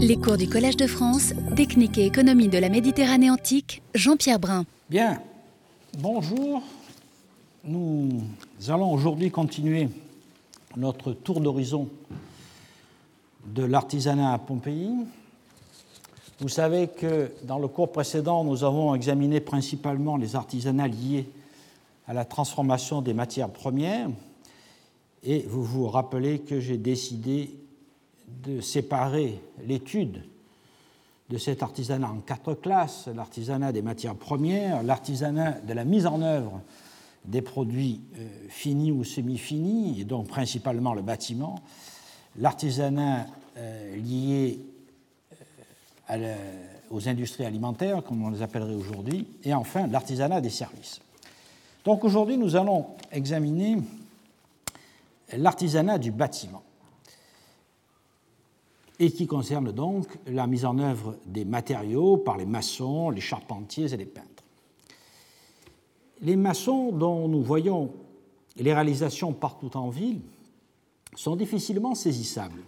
Les cours du Collège de France, Technique et économie de la Méditerranée antique, Jean-Pierre Brun. Bien, bonjour. Nous allons aujourd'hui continuer notre tour d'horizon de l'artisanat à Pompéi. Vous savez que dans le cours précédent, nous avons examiné principalement les artisanats liés à la transformation des matières premières. Et vous vous rappelez que j'ai décidé de séparer l'étude de cet artisanat en quatre classes, l'artisanat des matières premières, l'artisanat de la mise en œuvre des produits euh, finis ou semi-finis, et donc principalement le bâtiment, l'artisanat euh, lié euh, aux industries alimentaires, comme on les appellerait aujourd'hui, et enfin l'artisanat des services. Donc aujourd'hui, nous allons examiner l'artisanat du bâtiment et qui concerne donc la mise en œuvre des matériaux par les maçons, les charpentiers et les peintres. Les maçons dont nous voyons les réalisations partout en ville sont difficilement saisissables,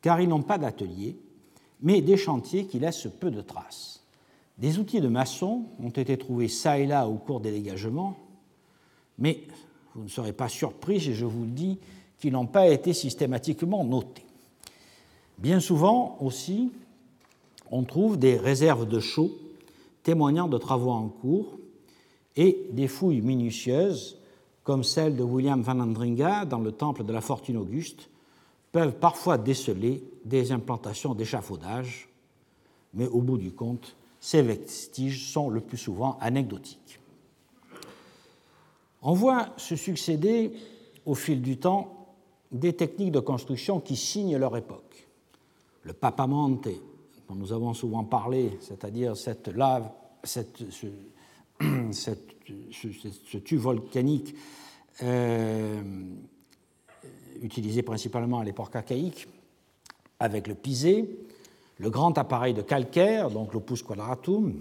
car ils n'ont pas d'atelier, mais des chantiers qui laissent peu de traces. Des outils de maçon ont été trouvés çà et là au cours des dégagements, mais vous ne serez pas surpris si je vous le dis qu'ils n'ont pas été systématiquement notés. Bien souvent aussi, on trouve des réserves de chaux témoignant de travaux en cours et des fouilles minutieuses, comme celle de William van Andringa dans le temple de la Fortune Auguste, peuvent parfois déceler des implantations d'échafaudage, mais au bout du compte, ces vestiges sont le plus souvent anecdotiques. On voit se succéder au fil du temps des techniques de construction qui signent leur époque le papamonte, dont nous avons souvent parlé, c'est-à-dire cette lave, cette, ce, tube volcanique euh, utilisé principalement à l'époque archaïque, avec le pisé, le grand appareil de calcaire, donc l'opus quadratum,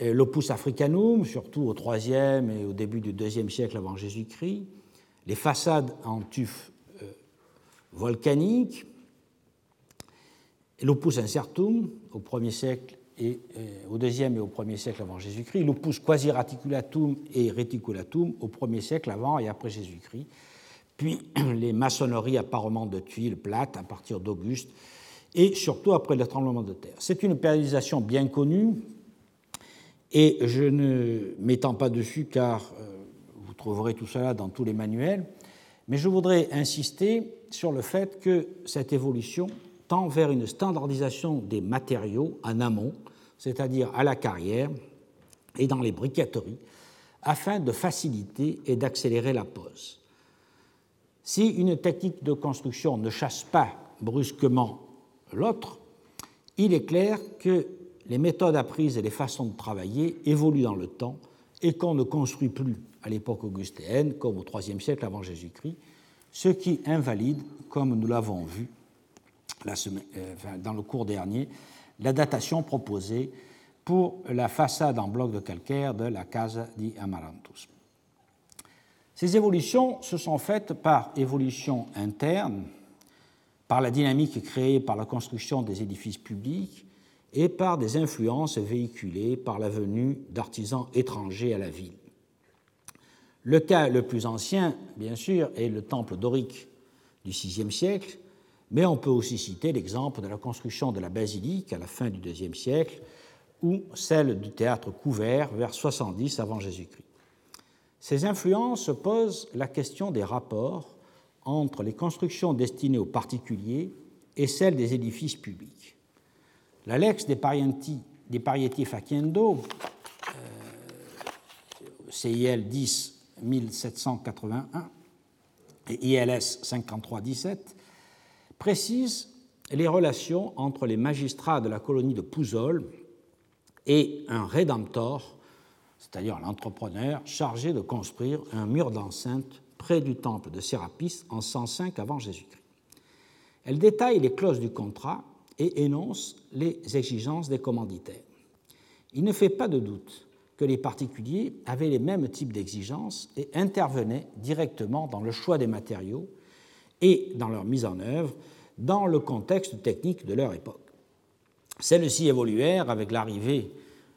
l'opus africanum, surtout au IIIe et au début du IIe siècle avant Jésus-Christ, les façades en tuf euh, volcanique, l'opus incertum au 1er siècle et euh, au deuxième et au 1er siècle avant Jésus-Christ, l'opus quasi reticulatum et reticulatum au 1er siècle avant et après Jésus-Christ, puis les maçonneries apparemment de tuiles plates à partir d'Auguste et surtout après le tremblement de terre. C'est une périodisation bien connue et je ne m'étends pas dessus car euh, vous trouverez tout cela dans tous les manuels, mais je voudrais insister sur le fait que cette évolution tend vers une standardisation des matériaux en amont, c'est-à-dire à la carrière et dans les briqueteries, afin de faciliter et d'accélérer la pose. Si une technique de construction ne chasse pas brusquement l'autre, il est clair que les méthodes apprises et les façons de travailler évoluent dans le temps et qu'on ne construit plus à l'époque augustéenne comme au IIIe siècle avant Jésus-Christ, ce qui invalide, comme nous l'avons vu, euh, dans le cours dernier, la datation proposée pour la façade en bloc de calcaire de la Casa di Amarantus. Ces évolutions se sont faites par évolution interne, par la dynamique créée par la construction des édifices publics et par des influences véhiculées par la venue d'artisans étrangers à la ville. Le cas le plus ancien, bien sûr, est le temple dorique du VIe siècle, mais on peut aussi citer l'exemple de la construction de la basilique à la fin du IIe siècle ou celle du théâtre couvert vers 70 avant Jésus-Christ. Ces influences posent la question des rapports entre les constructions destinées aux particuliers et celles des édifices publics. La Lex des Parienti, des Parieti CIL 10 1781 et ILS 5317, précise les relations entre les magistrats de la colonie de Pouzol et un rédemptor, c'est-à-dire l'entrepreneur chargé de construire un mur d'enceinte près du temple de Sérapis en 105 avant Jésus-Christ. Elle détaille les clauses du contrat et énonce les exigences des commanditaires. Il ne fait pas de doute que les particuliers avaient les mêmes types d'exigences et intervenaient directement dans le choix des matériaux et dans leur mise en œuvre, dans le contexte technique de leur époque. Celles-ci évoluèrent avec l'arrivée,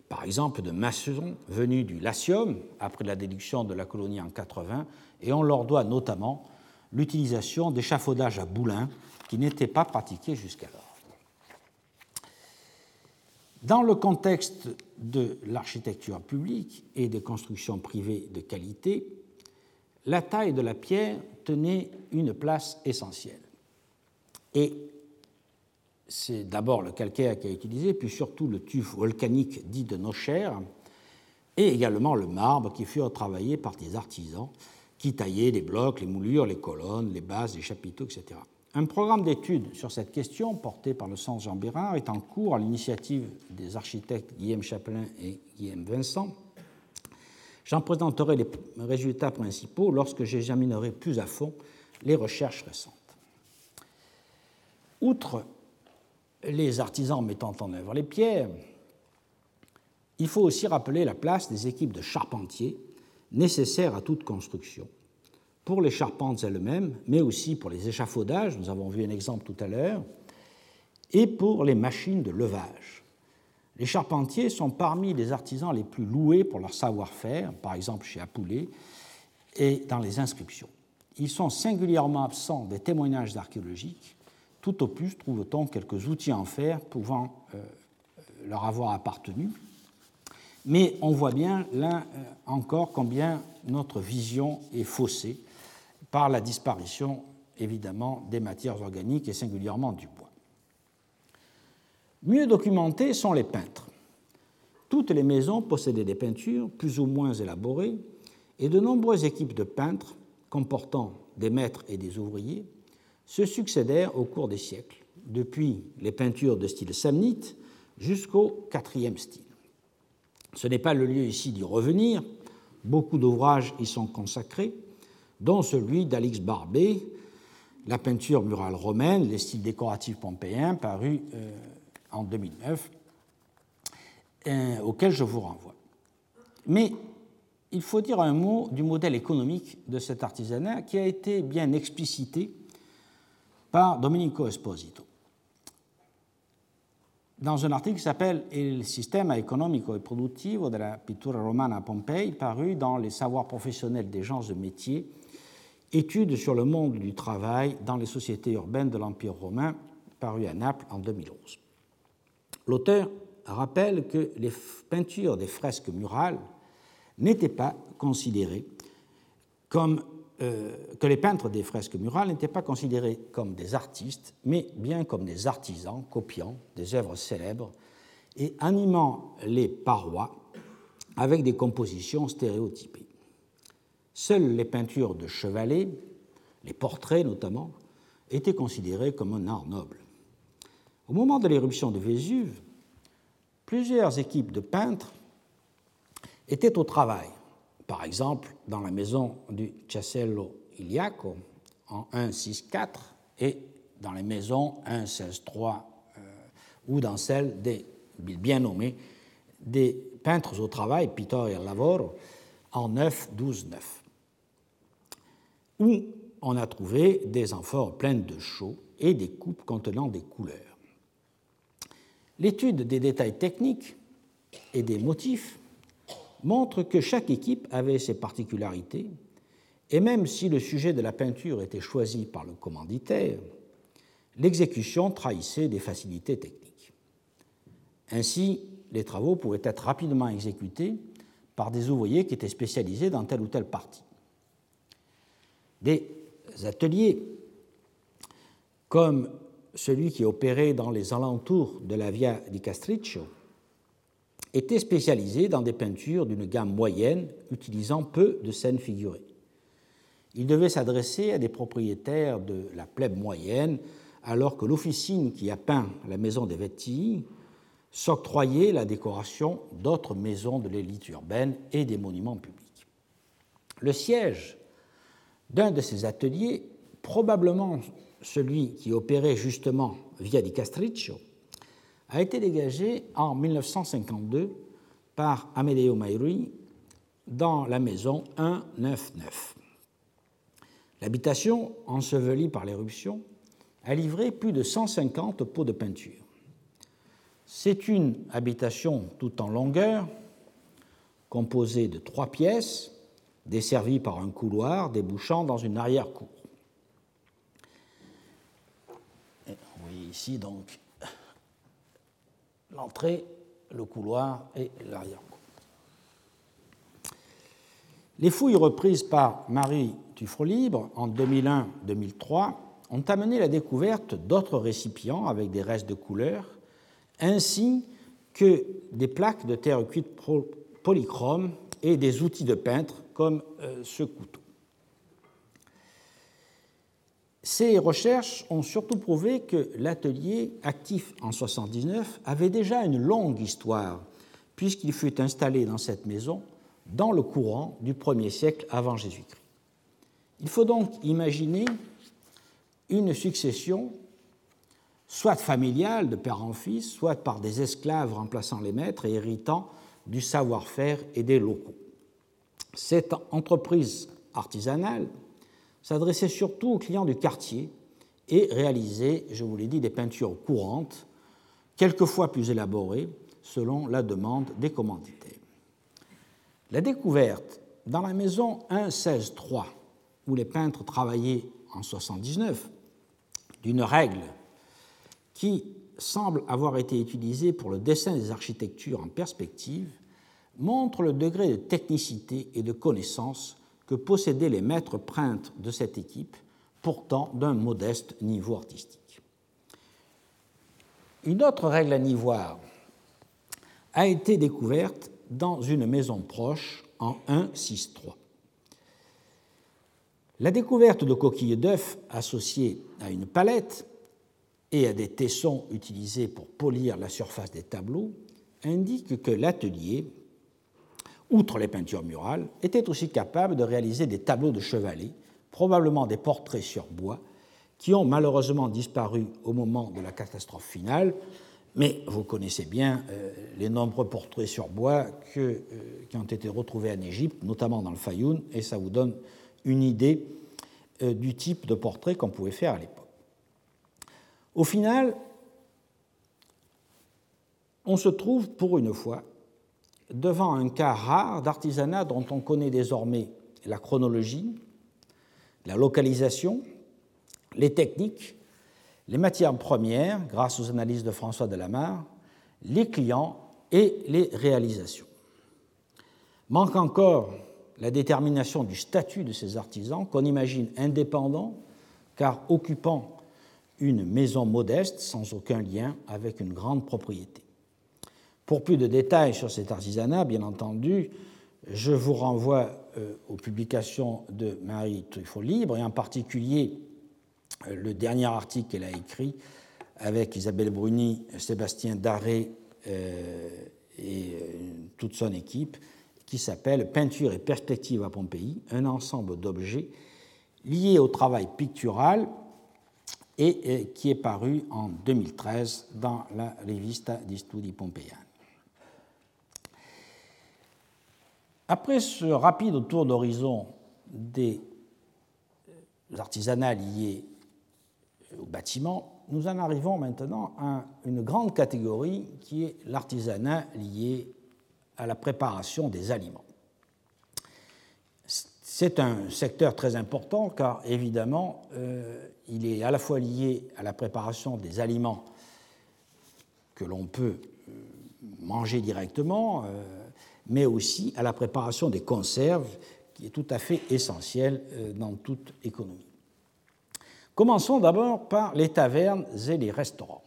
par exemple, de maçons venus du Latium après la déduction de la colonie en 80, et on leur doit notamment l'utilisation d'échafaudages à boulins qui n'étaient pas pratiqués jusqu'alors. Dans le contexte de l'architecture publique et des constructions privées de qualité, la taille de la pierre tenait une place essentielle. Et c'est d'abord le calcaire qui a utilisé, puis surtout le tuf volcanique dit de Nocher, et également le marbre qui fut travaillé par des artisans qui taillaient les blocs, les moulures, les colonnes, les bases, les chapiteaux, etc. Un programme d'études sur cette question, porté par le Centre Jean Bérard, est en cours à l'initiative des architectes Guillaume Chapelain et Guillaume Vincent. J'en présenterai les résultats principaux lorsque j'examinerai plus à fond les recherches récentes. Outre les artisans mettant en œuvre les pierres, il faut aussi rappeler la place des équipes de charpentiers nécessaires à toute construction, pour les charpentes elles-mêmes, mais aussi pour les échafaudages, nous avons vu un exemple tout à l'heure, et pour les machines de levage. Les charpentiers sont parmi les artisans les plus loués pour leur savoir-faire, par exemple chez Apoulet, et dans les inscriptions. Ils sont singulièrement absents des témoignages archéologiques. Tout au plus trouve-t-on quelques outils en fer pouvant euh, leur avoir appartenu, mais on voit bien là euh, encore combien notre vision est faussée par la disparition évidemment des matières organiques et singulièrement du bois. Mieux documentés sont les peintres. Toutes les maisons possédaient des peintures plus ou moins élaborées et de nombreuses équipes de peintres comportant des maîtres et des ouvriers se succédèrent au cours des siècles, depuis les peintures de style samnite jusqu'au quatrième style. Ce n'est pas le lieu ici d'y revenir, beaucoup d'ouvrages y sont consacrés, dont celui d'Alix Barbet, La peinture murale romaine, les styles décoratifs pompéens, paru euh, en 2009, euh, auquel je vous renvoie. Mais il faut dire un mot du modèle économique de cet artisanat qui a été bien explicité par Domenico Esposito dans un article qui s'appelle Il sistema economico e produttivo della pittura romana a Pompei, paru dans Les savoirs professionnels des gens de métier, études sur le monde du travail dans les sociétés urbaines de l'Empire romain, paru à Naples en 2011. L'auteur rappelle que les peintures des fresques murales n'étaient pas considérées comme euh, que les peintres des fresques murales n'étaient pas considérés comme des artistes, mais bien comme des artisans copiant des œuvres célèbres et animant les parois avec des compositions stéréotypées. Seules les peintures de chevalets, les portraits notamment, étaient considérées comme un art noble. Au moment de l'éruption de Vésuve, plusieurs équipes de peintres étaient au travail par exemple, dans la maison du Casello Iliaco en 1.6.4 et dans les maisons 1.16.3 euh, ou dans celle des, bien nommées, des peintres au travail, Pittor et Lavoro, en 9.12.9, où on a trouvé des amphores pleines de chaux et des coupes contenant des couleurs. L'étude des détails techniques et des motifs montre que chaque équipe avait ses particularités, et même si le sujet de la peinture était choisi par le commanditaire, l'exécution trahissait des facilités techniques. Ainsi, les travaux pouvaient être rapidement exécutés par des ouvriers qui étaient spécialisés dans telle ou telle partie. Des ateliers comme celui qui opérait dans les alentours de la Via di Castriccio était spécialisé dans des peintures d'une gamme moyenne utilisant peu de scènes figurées. Il devait s'adresser à des propriétaires de la plèbe moyenne, alors que l'officine qui a peint la maison des Vettii s'octroyait la décoration d'autres maisons de l'élite urbaine et des monuments publics. Le siège d'un de ces ateliers, probablement celui qui opérait justement via di Castriccio, a été dégagé en 1952 par Amedeo Mairi dans la maison 199. L'habitation, ensevelie par l'éruption, a livré plus de 150 pots de peinture. C'est une habitation tout en longueur, composée de trois pièces, desservie par un couloir débouchant dans une arrière-cour. Vous voyez ici donc l'entrée, le couloir et l'arrière-cour. Les fouilles reprises par Marie Tuffre-Libre en 2001-2003 ont amené la découverte d'autres récipients avec des restes de couleur, ainsi que des plaques de terre cuite polychrome et des outils de peintre comme euh, ce couteau. Ces recherches ont surtout prouvé que l'atelier, actif en 1979, avait déjà une longue histoire, puisqu'il fut installé dans cette maison dans le courant du 1er siècle avant Jésus-Christ. Il faut donc imaginer une succession soit familiale de père en fils, soit par des esclaves remplaçant les maîtres et héritant du savoir-faire et des locaux. Cette entreprise artisanale s'adressait surtout aux clients du quartier et réalisait, je vous l'ai dit, des peintures courantes, quelquefois plus élaborées, selon la demande des commanditaires. La découverte dans la maison 1.16.3, où les peintres travaillaient en 79, d'une règle qui semble avoir été utilisée pour le dessin des architectures en perspective, montre le degré de technicité et de connaissance que possédaient les maîtres peintres de cette équipe, pourtant d'un modeste niveau artistique. Une autre règle à nivoire a été découverte dans une maison proche en 1.6.3. La découverte de coquilles d'œufs associées à une palette et à des tessons utilisés pour polir la surface des tableaux indique que l'atelier, outre les peintures murales, était aussi capable de réaliser des tableaux de chevalet, probablement des portraits sur bois, qui ont malheureusement disparu au moment de la catastrophe finale, mais vous connaissez bien euh, les nombreux portraits sur bois euh, qui ont été retrouvés en Égypte, notamment dans le Fayoum, et ça vous donne une idée euh, du type de portrait qu'on pouvait faire à l'époque. Au final, on se trouve pour une fois devant un cas rare d'artisanat dont on connaît désormais la chronologie, la localisation, les techniques les matières premières, grâce aux analyses de François Delamarre, les clients et les réalisations. Manque encore la détermination du statut de ces artisans qu'on imagine indépendants car occupant une maison modeste sans aucun lien avec une grande propriété. Pour plus de détails sur cet artisanat, bien entendu, je vous renvoie euh, aux publications de Marie Truffaut Libre et en particulier le dernier article qu'elle a écrit avec Isabelle Bruni, Sébastien Daré euh, et euh, toute son équipe, qui s'appelle Peinture et perspective à Pompéi, un ensemble d'objets liés au travail pictural et, qui est paru en 2013 dans la Revista di Studi Pompeiani. Après ce rapide tour d'horizon des artisanats liés au bâtiment, nous en arrivons maintenant à une grande catégorie qui est l'artisanat lié à la préparation des aliments. C'est un secteur très important car évidemment euh, il est à la fois lié à la préparation des aliments que l'on peut euh, manger directement, euh, mais aussi à la préparation des conserves qui est tout à fait essentielle dans toute économie. Commençons d'abord par les tavernes et les restaurants.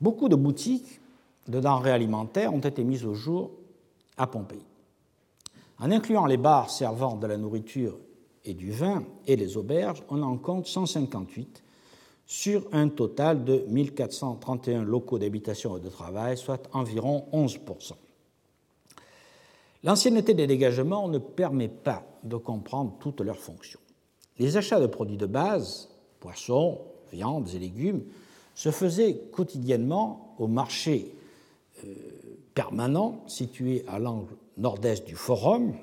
Beaucoup de boutiques de denrées alimentaires ont été mises au jour à Pompéi. En incluant les bars servant de la nourriture et du vin et les auberges, on en compte 158 sur un total de 1431 locaux d'habitation et de travail, soit environ 11 L'ancienneté des dégagements ne permet pas de comprendre toutes leurs fonctions. Les achats de produits de base, poissons, viandes et légumes, se faisaient quotidiennement au marché euh, permanent situé à l'angle nord-est du forum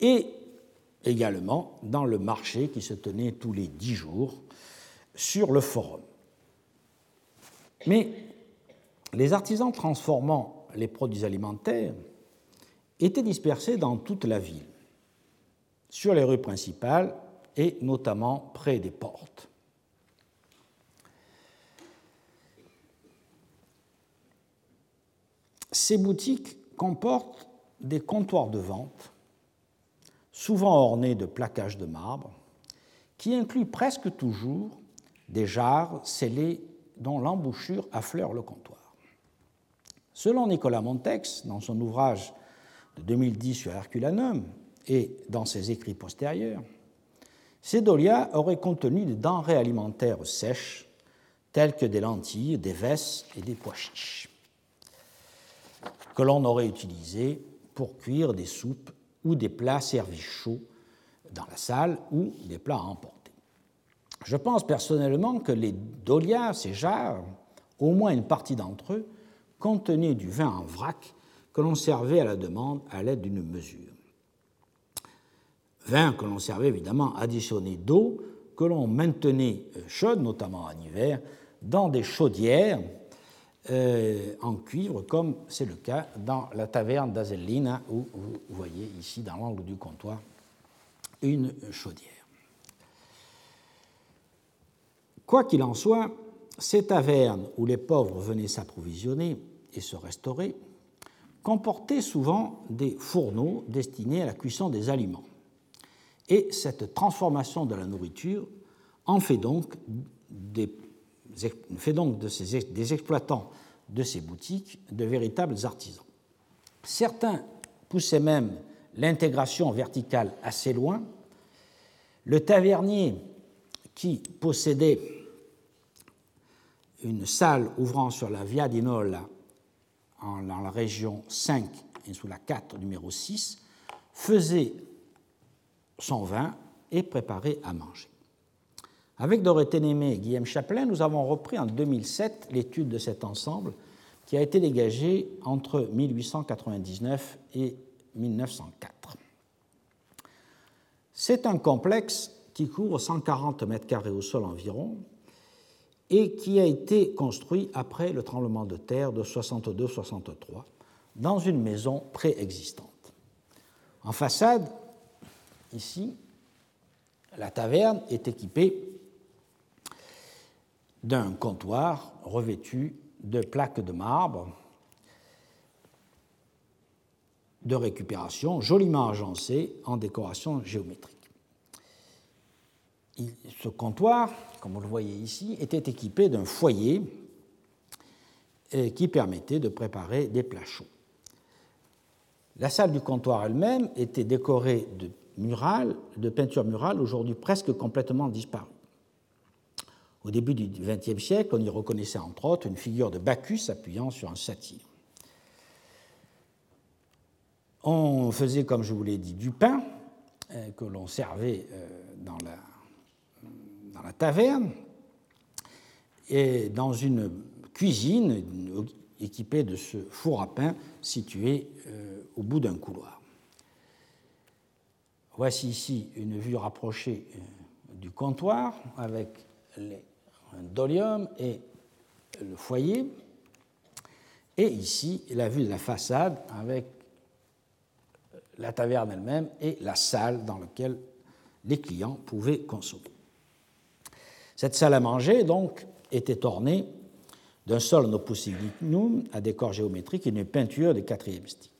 et également dans le marché qui se tenait tous les dix jours sur le forum. Mais les artisans transformant les produits alimentaires étaient dispersés dans toute la ville, sur les rues principales et notamment près des portes. Ces boutiques comportent des comptoirs de vente, souvent ornés de plaquages de marbre, qui incluent presque toujours des jarres scellées dont l'embouchure affleure le comptoir. Selon Nicolas Montex, dans son ouvrage de 2010 sur Herculanum et dans ses écrits postérieurs, ces dolias auraient contenu des denrées alimentaires sèches, telles que des lentilles, des vesses et des pois chiches, que l'on aurait utilisées pour cuire des soupes ou des plats servis chauds dans la salle ou des plats à emporter. Je pense personnellement que les dolias, ces jarres, au moins une partie d'entre eux, contenaient du vin en vrac que l'on servait à la demande à l'aide d'une mesure. Vin que l'on servait évidemment additionné d'eau que l'on maintenait euh, chaude, notamment en hiver, dans des chaudières euh, en cuivre, comme c'est le cas dans la taverne d'Azellina, où vous voyez ici dans l'angle du comptoir une chaudière. Quoi qu'il en soit, ces tavernes où les pauvres venaient s'approvisionner et se restaurer comportaient souvent des fourneaux destinés à la cuisson des aliments. Et cette transformation de la nourriture en fait donc des de ces, exploitants de ces boutiques de véritables artisans. Certains poussaient même l'intégration verticale assez loin. Le tavernier qui possédait une salle ouvrant sur la Via di Dans la région 5 et sous la 4 numéro 6 faisait son vin et préparait à manger. Avec Dorothée Némé et Guillaume Chaplin, nous avons repris en 2007 l'étude de cet ensemble qui a été dégagé entre 1899 et 1904. C'est un complexe qui couvre 140 mètres carrés au sol environ et qui a été construit après le tremblement de terre de 62-63 dans une maison préexistante. En façade, ici, la taverne est équipée d'un comptoir revêtu de plaques de marbre de récupération joliment agencées en décoration géométrique. Ce comptoir, comme vous le voyez ici, était équipé d'un foyer euh, qui permettait de préparer des plats chauds. La salle du comptoir elle-même était décorée de murales, de peintures murales aujourd'hui presque complètement disparues. Au début du XXe siècle, on y reconnaissait entre autres une figure de Bacchus appuyant sur un satyre. On faisait, comme je vous l'ai dit, du pain euh, que l'on servait euh, dans la, dans la taverne et dans une cuisine équipée de ce four à pain situé euh, au bout d'un couloir. Voici ici une vue rapprochée du comptoir avec les dolium et le foyer. Et ici, la vue de la façade avec la taverne elle-même et la salle dans laquelle les clients pouvaient consommer. Cette salle à manger, donc, était ornée d'un sol opus à décor géométrique et d'une peinture des quatrième style.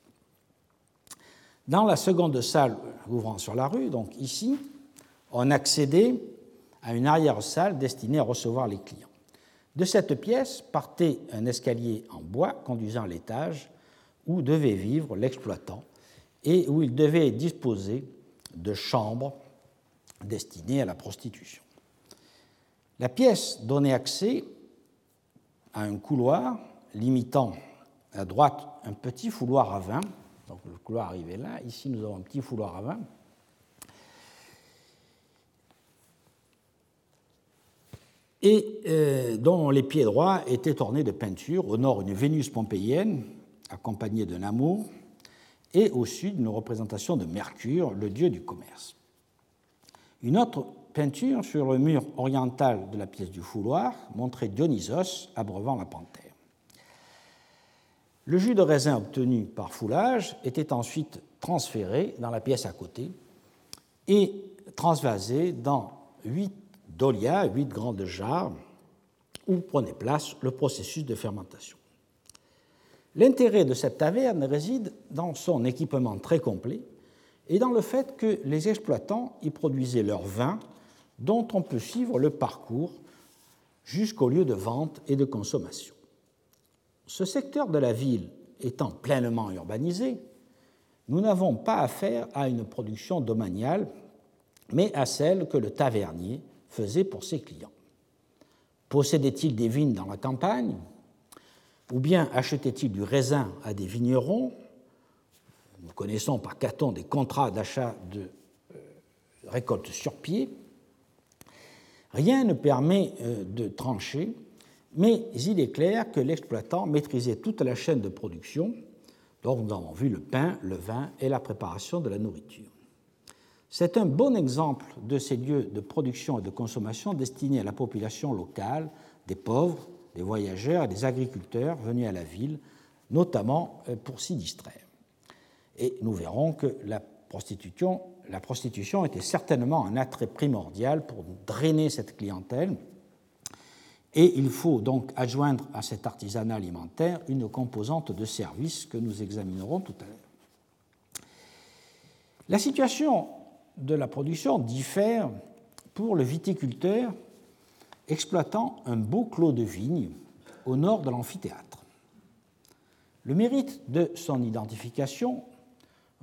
Dans la seconde salle ouvrant sur la rue, donc ici, on accédait à une arrière-salle destinée à recevoir les clients. De cette pièce partait un escalier en bois conduisant à l'étage où devait vivre l'exploitant et où il devait disposer de chambres destinées à la prostitution. La pièce donnait accès à un couloir limitant à droite un petit fouloir à vin. Donc le couloir arrivait là. Ici, nous avons un petit fouloir à vin et euh, dont les pieds droits étaient ornés de peintures, au nord une Vénus pompéienne accompagnée d'un amour, et au sud une représentation de Mercure, le dieu du commerce. Une autre peinture sur le mur oriental de la pièce du fouloir montrait Dionysos abreuvant la panthère. Le jus de raisin obtenu par foulage était ensuite transféré dans la pièce à côté et transvasé dans huit dolias, huit grandes jarres, où prenait place le processus de fermentation. L'intérêt de cette taverne réside dans son équipement très complet et dans le fait que les exploitants y produisaient leur vin dont on peut suivre le parcours jusqu'au lieu de vente et de consommation. Ce secteur de la ville étant pleinement urbanisé, nous n'avons pas affaire à une production domaniale, mais à celle que le tavernier faisait pour ses clients. Possédait-il des vignes dans la campagne Ou bien achetait-il du raisin à des vignerons? Nous connaissons par Caton des contrats d'achat de euh, récoltes sur pied. Rien ne permet euh, de trancher mais il est clair que l'exploitant maîtrisait toute la chaîne de production, dont nous avons vu le pain, le vin et la préparation de la nourriture. C'est un bon exemple de ces lieux de production et de consommation destinés à la population locale, des pauvres, des voyageurs et des agriculteurs venus à la ville, notamment euh, pour s'y distraire. Et nous verrons que la prostitution, la prostitution était certainement un attrait primordial pour drainer cette clientèle et il faut donc adjoindre à cet artisanat alimentaire une composante de service que nous examinerons tout à l'heure. La situation de la production diffère pour le viticulteur exploitant un beau clos de vignes au nord de l'amphithéâtre. Le mérite de son identification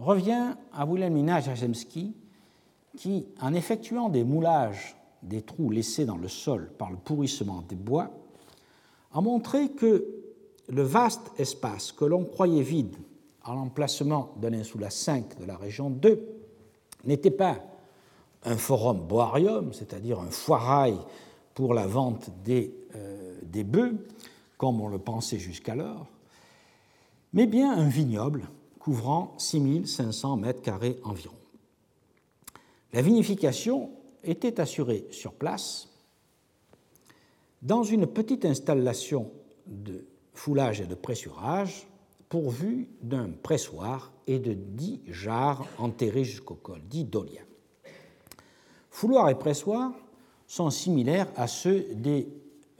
revient à Wilhelmina Jajemski qui, en effectuant des moulages des trous laissés dans le sol par le pourrissement des bois, a montré que le vaste espace que l'on croyait vide à l'emplacement de l'insula 5 de la région 2 n'était pas un forum boarium, c'est-à-dire un foirail pour la vente des, euh, des bœufs, comme on le pensait jusqu'alors, mais bien un vignoble couvrant 6500 mètres carrés environ. La vinification était assuré sur place dans une petite installation de foulage et de pressurage pourvue d'un pressoir et de dix jarres enterrées jusqu'au col, dix dolias. Fouloir et pressoir sont similaires à ceux des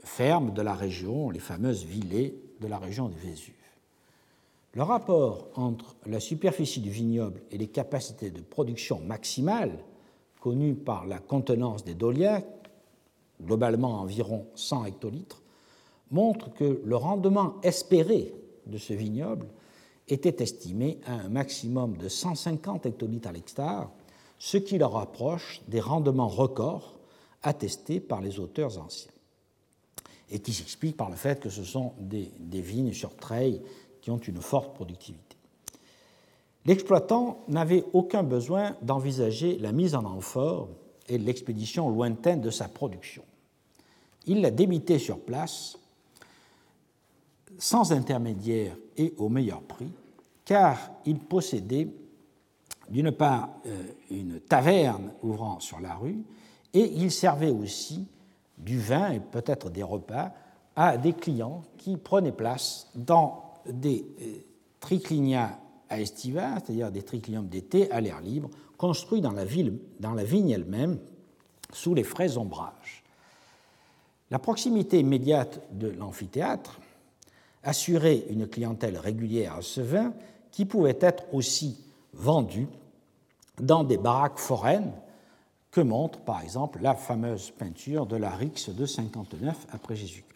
fermes de la région, les fameuses villées de la région du Vésuve. Le rapport entre la superficie du vignoble et les capacités de production maximales connu par la contenance des dolias, globalement environ 100 hectolitres, montre que le rendement espéré de ce vignoble était estimé à un maximum de 150 hectolitres à l'hectare, ce qui le rapproche des rendements records attestés par les auteurs anciens, et qui s'explique par le fait que ce sont des vignes sur treilles qui ont une forte productivité. L'exploitant n'avait aucun besoin d'envisager la mise en amphore et l'expédition lointaine de sa production. Il la débitait sur place, sans intermédiaire et au meilleur prix, car il possédait d'une part euh, une taverne ouvrant sur la rue, et il servait aussi du vin et peut-être des repas à des clients qui prenaient place dans des euh, triclinias à estiva, c'est-à-dire des tricliums d'été à l'air libre, construits dans la, ville, dans la vigne elle-même, sous les frais ombrages. La proximité immédiate de l'amphithéâtre assurait une clientèle régulière à ce vin qui pouvait être aussi vendu dans des baraques foraines que montre par exemple la fameuse peinture de la Rix de 59 après Jésus-Christ.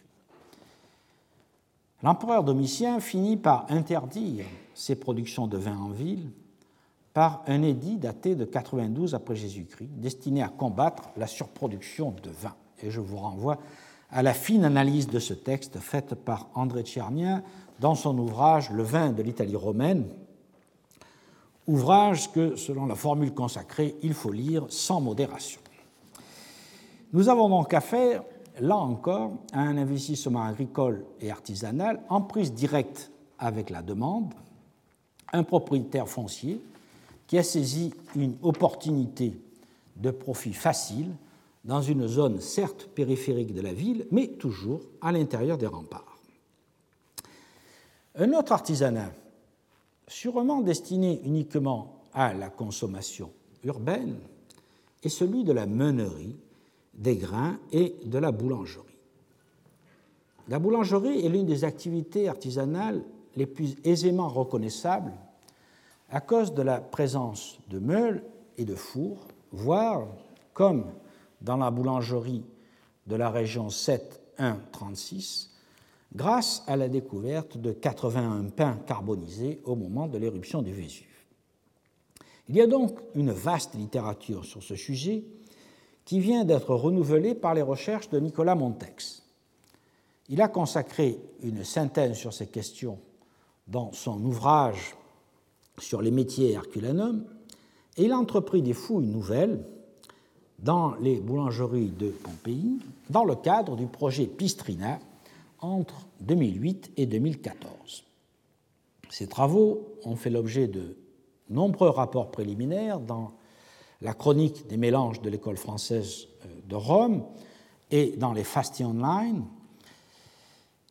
L'empereur Domitien finit par interdire ses productions de vin en ville par un édit daté de 92 après Jésus-Christ, destiné à combattre la surproduction de vin. Et je vous renvoie à la fine analyse de ce texte faite par André Tchernien dans son ouvrage Le vin de l'Italie romaine, ouvrage que, selon la formule consacrée, il faut lire sans modération. Nous avons donc affaire, là encore, un investissement agricole et artisanal en prise directe avec la demande, un propriétaire foncier qui a saisi une opportunité de profit facile dans une zone certes périphérique de la ville, mais toujours à l'intérieur des remparts. Un autre artisanat, sûrement destiné uniquement à la consommation urbaine, est celui de la meunerie, des grains et de la boulangerie. La boulangerie est l'une des activités artisanales les plus aisément reconnaissables à cause de la présence de meules et de fours, voire, comme dans la boulangerie de la région 7-1-36, grâce à la découverte de 81 pains carbonisés au moment de l'éruption du Vésuve. Il y a donc une vaste littérature sur ce sujet qui vient d'être renouvelée par les recherches de Nicolas Montex. Il a consacré une synthèse sur ces questions dans son ouvrage sur les métiers herculanum et il a entrepris des fouilles nouvelles dans les boulangeries de Pompéi dans le cadre du projet Pistrina entre 2008 et 2014. Ces travaux ont fait l'objet de nombreux rapports préliminaires dans la chronique des mélanges de l'école française euh, de Rome et dans les Fasti Online,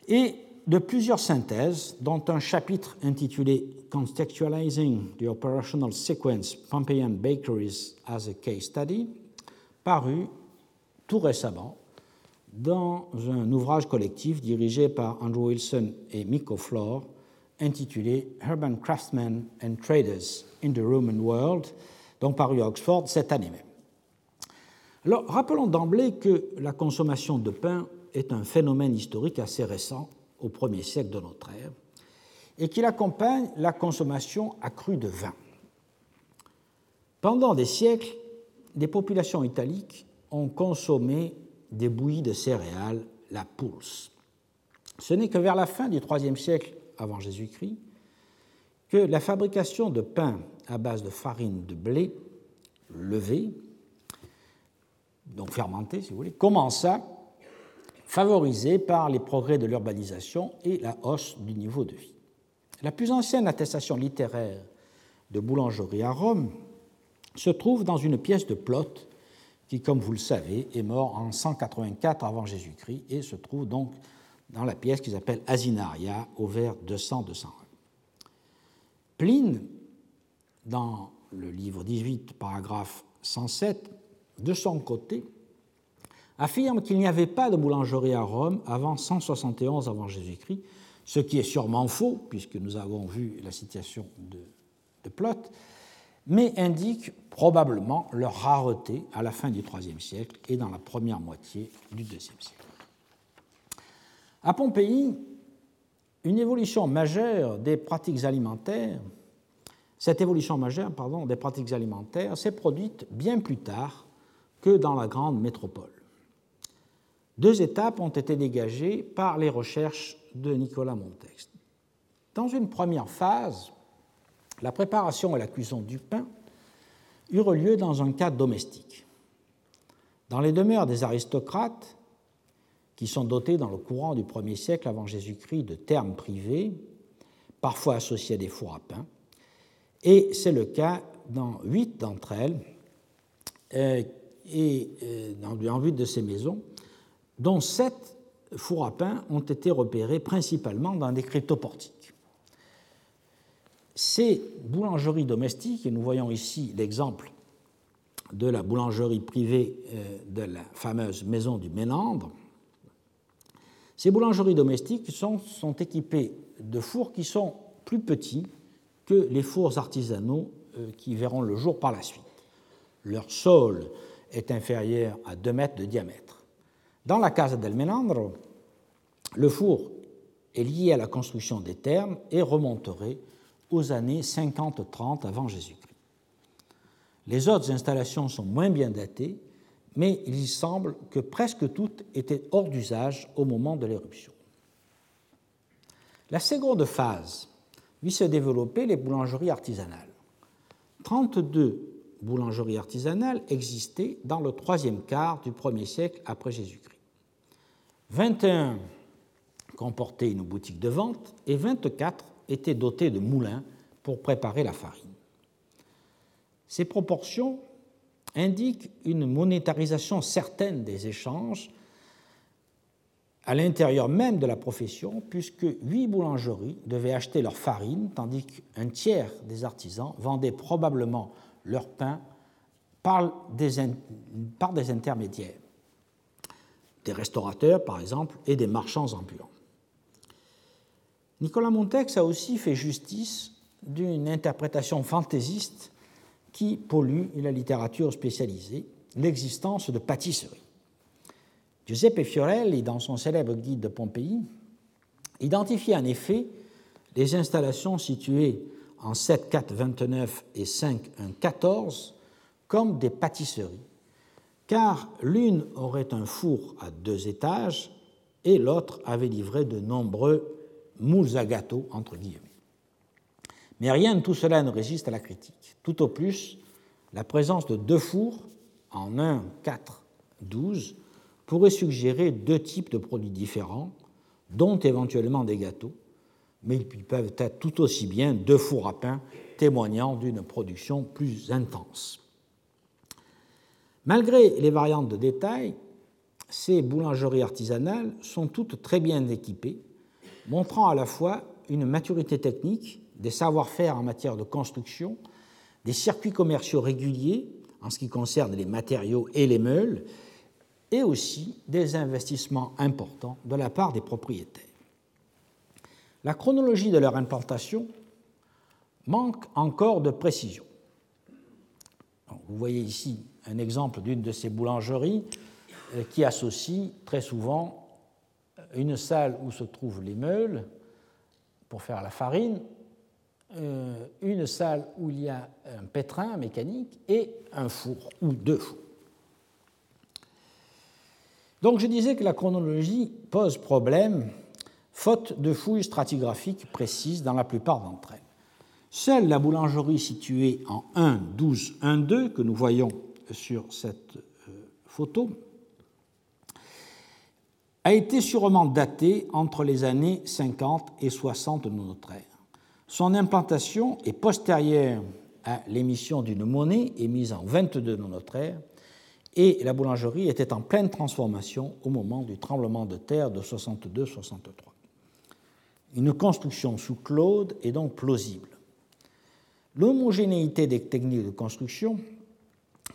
et de plusieurs synthèses, dont un chapitre intitulé Contextualizing the Operational Sequence Pompeian Bakeries as a Case Study, paru tout récemment dans un ouvrage collectif dirigé par Andrew Wilson et Miko Flor, intitulé Urban Craftsmen and Traders in the Roman World, donc paru à Oxford cette année même. Alors, rappelons d'emblée que la consommation de pain est un phénomène historique assez récent, au premier siècle de notre ère, et qu'il accompagne la consommation accrue de vin. Pendant des siècles, des populations italiques ont consommé des bouillies de céréales, la pulse. Ce n'est que vers la fin du IIIe siècle avant Jésus-Christ que la fabrication de pain à base de farine de blé levé, donc fermenté si vous voulez, commença, favorisée par les progrès de l'urbanisation et la hausse du niveau de vie. La plus ancienne attestation littéraire de boulangerie à Rome se trouve dans une pièce de Plot qui, comme vous le savez, est mort en 184 avant Jésus-Christ et se trouve donc dans la pièce qu'ils appellent Asinaria au vers 200-201. Pline, dans le livre 18, paragraphe 107, de son côté, affirme qu'il n'y avait pas de boulangerie à Rome avant 171 avant Jésus-Christ, ce qui est sûrement faux, puisque nous avons vu la citation de, de Plot, mais indique probablement leur rareté à la fin du IIIe siècle et dans la première moitié du IIe siècle. À Pompéi, une évolution majeure des pratiques alimentaires, cette évolution majeure des pratiques alimentaires s'est produite bien plus tard que dans la grande métropole. Deux étapes ont été dégagées par les recherches de Nicolas Montex. Dans une première phase, la préparation et la cuisson du pain eurent lieu dans un cadre domestique. Dans les demeures des aristocrates, qui sont dotés dans le courant du 1er siècle avant Jésus-Christ de termes privés, parfois associés à des fours à pain, et c'est le cas dans huit d'entre elles, euh, et euh, dans huit de ces maisons, dont sept fours à pain ont été repérés principalement dans des cryptoportiques. Ces boulangeries domestiques, et nous voyons ici l'exemple de la boulangerie privée euh, de la fameuse maison du Ménandre, ces boulangeries domestiques sont, sont équipées de fours qui sont plus petits que les fours artisanaux euh, qui verront le jour par la suite. Leur sol est inférieur à 2 mètres de diamètre. Dans la Casa del Menandro, le four est lié à la construction des thermes et remonterait aux années 50-30 avant Jésus-Christ. Les autres installations sont moins bien datées, mais il semble que presque toutes étaient hors d'usage au moment de l'éruption. La seconde phase se développer les boulangeries artisanales. 32 boulangeries artisanales existaient dans le troisième quart du premier siècle après Jésus-Christ. 21 comportaient une boutique de vente et 24 étaient dotés de moulins pour préparer la farine. Ces proportions indique une monétarisation certaine des échanges à l'intérieur même de la profession, puisque huit boulangeries devaient acheter leur farine, tandis qu'un tiers des artisans vendaient probablement leur pain par des, intermédiaires, des restaurateurs par exemple, et des marchands ambulants. Nicolas Montex a aussi fait justice d'une interprétation fantaisiste qui pollue la littérature spécialisée, l'existence de pâtisseries. Giuseppe Fiorelli, dans son célèbre guide de Pompéi, identifie en effet les installations situées en 7 4 29 et 5 1 14 comme des pâtisseries, car l'une aurait un four à deux étages et l'autre avait livré de nombreux moules à gâteaux, entre guillemets. Mais rien de tout cela ne résiste à la critique. Tout au plus, la présence de deux fours en 1, 4, 12 pourrait suggérer deux types de produits différents, dont éventuellement des gâteaux, mais ils peuvent être tout aussi bien deux fours à pain témoignant d'une production plus intense. Malgré les variantes de détail, ces boulangeries artisanales sont toutes très bien équipées, montrant à la fois une maturité technique, des savoir-faire en matière de construction, des circuits commerciaux réguliers en ce qui concerne les matériaux et les meules, et aussi des investissements importants de la part des propriétaires. La chronologie de leur implantation manque encore de précision. vous voyez ici un exemple d'une de ces boulangeries euh, qui associe très souvent une salle où se trouvent les meules pour faire la farine, euh, une salle où il y a un pétrin mécanique et un four ou deux fours. Donc je disais que la chronologie pose problème, faute de fouilles stratigraphiques précises dans la plupart d'entre elles. Seule la boulangerie située en 1, 12, 1, 2 que nous voyons sur cette euh, photo a été sûrement datée entre les années 50 et 60 de notre ère. Son implantation est postérieure à l'émission d'une monnaie émise en 22 de notre ère et la boulangerie était en pleine transformation au moment du tremblement de terre de 62-63. Une construction sous Claude est donc plausible. L'homogénéité des techniques de construction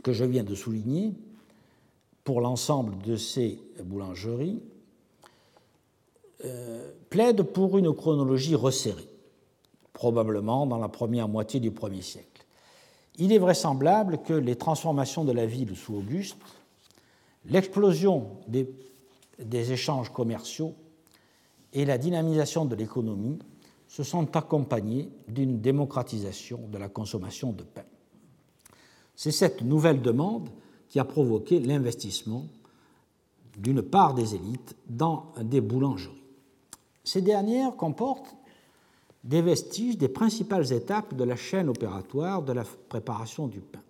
que je viens de souligner pour l'ensemble de ces boulangeries euh, plaide pour une chronologie resserrée, probablement dans la première moitié du premier siècle. Il est vraisemblable que les transformations de la ville sous Auguste, l'explosion des, échanges commerciaux et la dynamisation de l'économie se sont accompagnées d'une démocratisation de la consommation de pain. C'est cette nouvelle demande qui a provoqué l'investissement d'une part des élites dans des boulangeries. Ces dernières comportent des vestiges des principales étapes de la chaîne opératoire de la préparation du pain.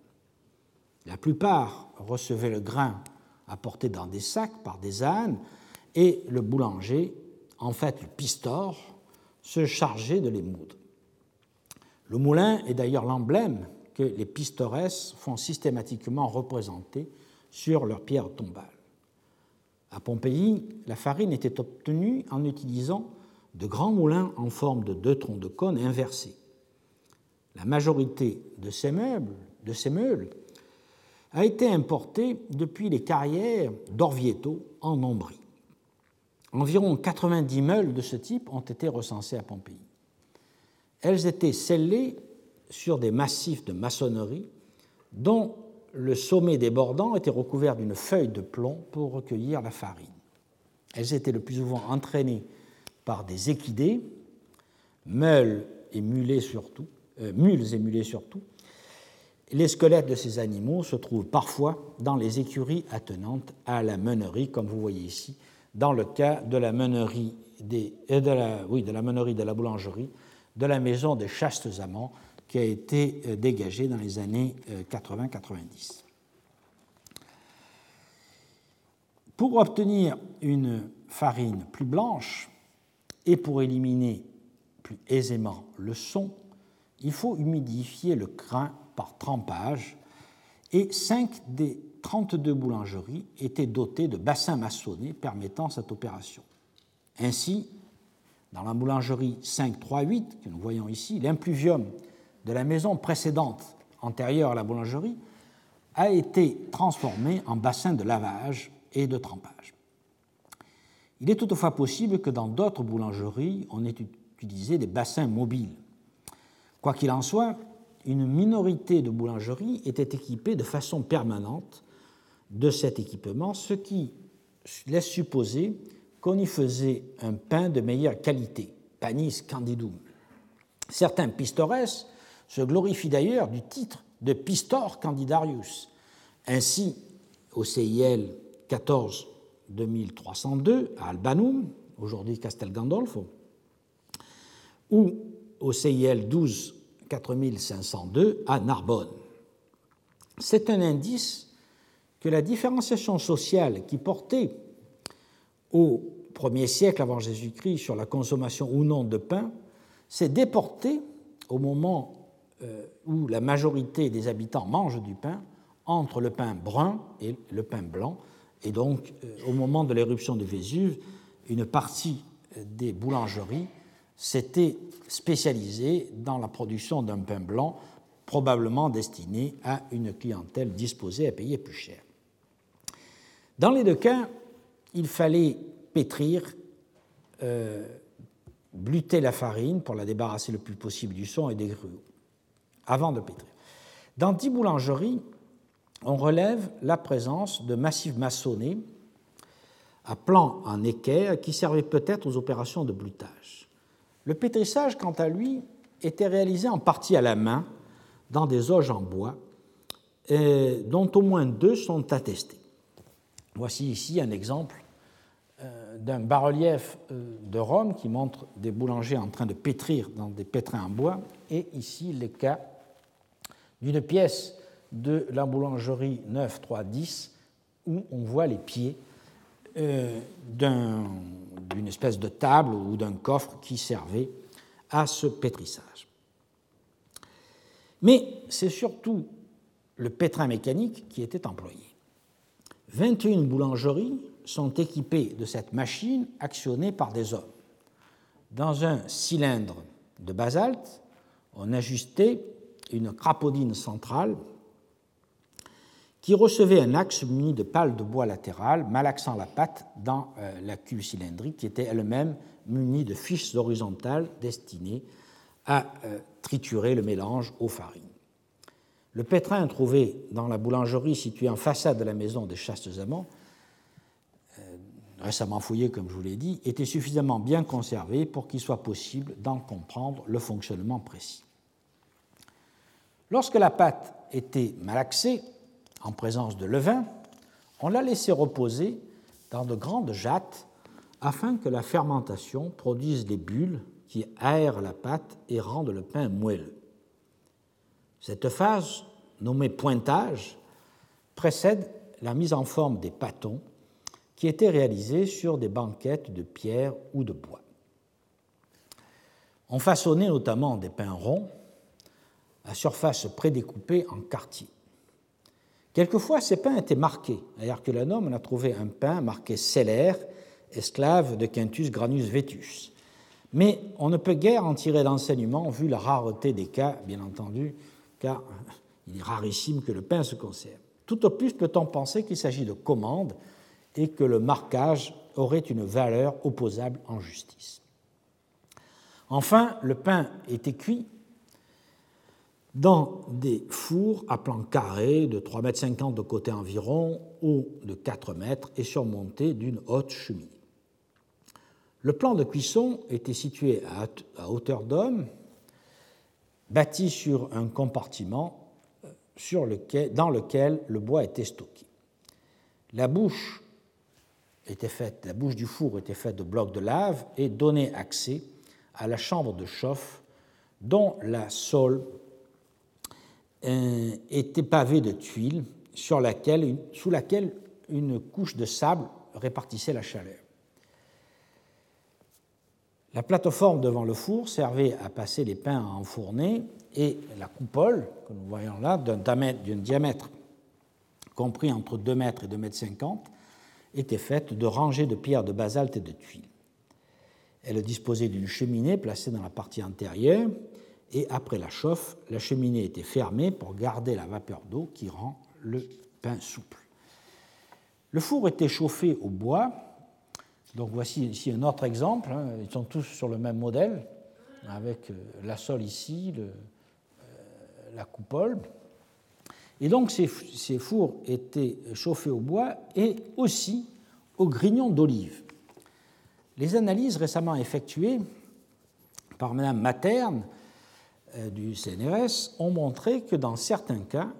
La plupart recevaient le grain apporté dans des sacs par des ânes et le boulanger, en fait le pistor, se chargeait de les moudre. Le moulin est d'ailleurs l'emblème que les pistores font systématiquement représenter sur leurs pierres tombales. À Pompéi, la farine était obtenue en utilisant de grands moulins en forme de deux troncs de cône inversés. La majorité de ces meubles, de ces meules, a été importée depuis les carrières d'Orvieto en Ombrie. Environ 90 meules de ce type ont été recensées à Pompéi. Elles étaient scellées sur des massifs de maçonnerie dont le sommet débordant était recouvert d'une feuille de plomb pour recueillir la farine. Elles étaient le plus souvent entraînées par des équidés, meules et mulets surtout, euh, mules et surtout. Les squelettes de ces animaux se trouvent parfois dans les écuries attenantes à la meunerie, comme vous voyez ici, dans le cas de la meunerie, euh, de, la, oui, de la meunerie de la boulangerie de la maison des Chastes Amants, qui a été euh, dégagée dans les années 80-90. Pour obtenir une farine plus blanche, et pour éliminer plus aisément le son, il faut humidifier le grain par trempage et 5 des 32 boulangeries étaient dotées de bassins maçonnés permettant cette opération. Ainsi, dans la boulangerie 538 que nous voyons ici, l'impluvium de la maison précédente, antérieure à la boulangerie, a été transformé en bassin de lavage et de trempage. Il est toutefois possible que dans d'autres boulangeries, on ait utilisé des bassins mobiles. Quoi qu'il en soit, une minorité de boulangeries était équipée de façon permanente de cet équipement, ce qui laisse supposer qu'on y faisait un pain de meilleure qualité, panis candidum. Certains pistores se glorifient d'ailleurs du titre de Pistor Candidarius. Ainsi, au CIL 14 2302 à Albanum, aujourd'hui Castel Gandolfo, ou au CIL 12 4502 à Narbonne. C'est un indice que la différenciation sociale qui portait au 1er siècle avant Jésus-Christ sur la consommation ou non de pain s'est déportée au moment euh, où la majorité des habitants mangent du pain entre le pain brun et le pain blanc. Et donc, euh, au moment de l'éruption de Vésuve, une partie euh, des boulangeries s'était spécialisée dans la production d'un pain blanc, probablement destiné à une clientèle disposée à payer plus cher. Dans les deux cas, il fallait pétrir, euh, bluter la farine pour la débarrasser le plus possible du son et des gruaux, avant de pétrir. Dans dix boulangeries, on relève la présence de massifs maçonnés à plan en équerre qui servaient peut-être aux opérations de blutage. Le pétrissage, quant à lui, était réalisé en partie à la main dans des auges en bois, dont au moins deux sont attestés. Voici ici un exemple euh, d'un bas-relief euh, de Rome qui montre des boulangers en train de pétrir dans des pétrins en bois, et ici les cas d'une pièce de la boulangerie 9310 où on voit les pieds euh, d'une espèce de table ou d'un coffre qui servait à ce pétrissage. Mais c'est surtout le pétrin mécanique qui était employé. 21 boulangeries sont équipées de cette machine actionnée par des hommes. Dans un cylindre de basalte, on ajustait une crapaudine centrale qui recevait un axe muni de pales de bois latérales, malaxant la pâte dans euh, la cuve cylindrique, qui était elle-même munie de fiches horizontales destinées à euh, triturer le mélange aux farines. Le pétrin trouvé dans la boulangerie située en façade de la maison des Chastes Amants, euh, récemment fouillé comme je vous l'ai dit, était suffisamment bien conservé pour qu'il soit possible d'en comprendre le fonctionnement précis. Lorsque la pâte était malaxée, en présence de levain, on l'a laissé reposer dans de grandes jattes afin que la fermentation produise des bulles qui aèrent la pâte et rendent le pain moelleux. Cette phase, nommée pointage, précède la mise en forme des pâtons qui étaient réalisés sur des banquettes de pierre ou de bois. On façonnait notamment des pains ronds à surface prédécoupée en quartiers. Quelquefois, ces pains étaient marqués. À Herculanum, on a trouvé un pain marqué Celer, esclave de Quintus Granus Vetus. Mais on ne peut guère en tirer d'enseignement vu la rareté des cas, bien entendu, car il est rarissime que le pain se conserve. Tout au plus peut-on penser qu'il s'agit de commandes et que le marquage aurait une valeur opposable en justice. Enfin, le pain était cuit dans des fours à plan carré de 3,50 m de côté environ ou de 4 mètres et surmonté d'une haute cheminée. Le plan de cuisson était situé à hauteur d'homme, bâti sur un compartiment euh, lequel, dans lequel le bois était stocké. La bouche, était faite, la bouche du four était faite de blocs de lave et donnait accès à la chambre de chauffe dont la sole euh, était pavé de tuiles sur laquelle, sous laquelle une couche de sable répartissait la chaleur. La plateforme devant le four servait à passer les pains à enfourner et la coupole, que nous voyons là, d'un diamètre compris entre 2 mètres et 2 mètres 50, était faite de rangées de pierres de basalte et de tuiles. Elle disposait d'une cheminée placée dans la partie antérieure et après la chauffe, la cheminée était fermée pour garder la vapeur d'eau qui rend le pain souple. Le four était chauffé au bois. Donc voici ici un autre exemple. Hein. Ils sont tous sur le même modèle, avec euh, la sole ici, euh, la coupole. Et donc ces, ces, fours étaient chauffés au bois et aussi au grignon d'olive. Les analyses récemment effectuées par Mme Materne du CNRS ont montré que dans certains cas,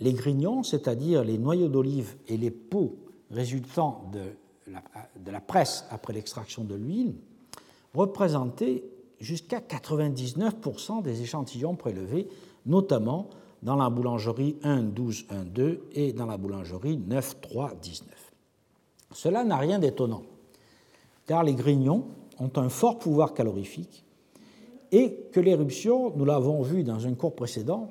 les grignons, c'est-à-dire les noyaux d'olive et les pots résultant de la, de la presse après l'extraction de l'huile, représentaient jusqu'à 99% des échantillons prélevés, notamment dans la boulangerie 1.12.1.2 et dans la boulangerie 9.3.19. Cela n'a rien d'étonnant, car les grignons ont un fort pouvoir calorifique et que l'éruption, nous l'avons vu dans un cours précédent,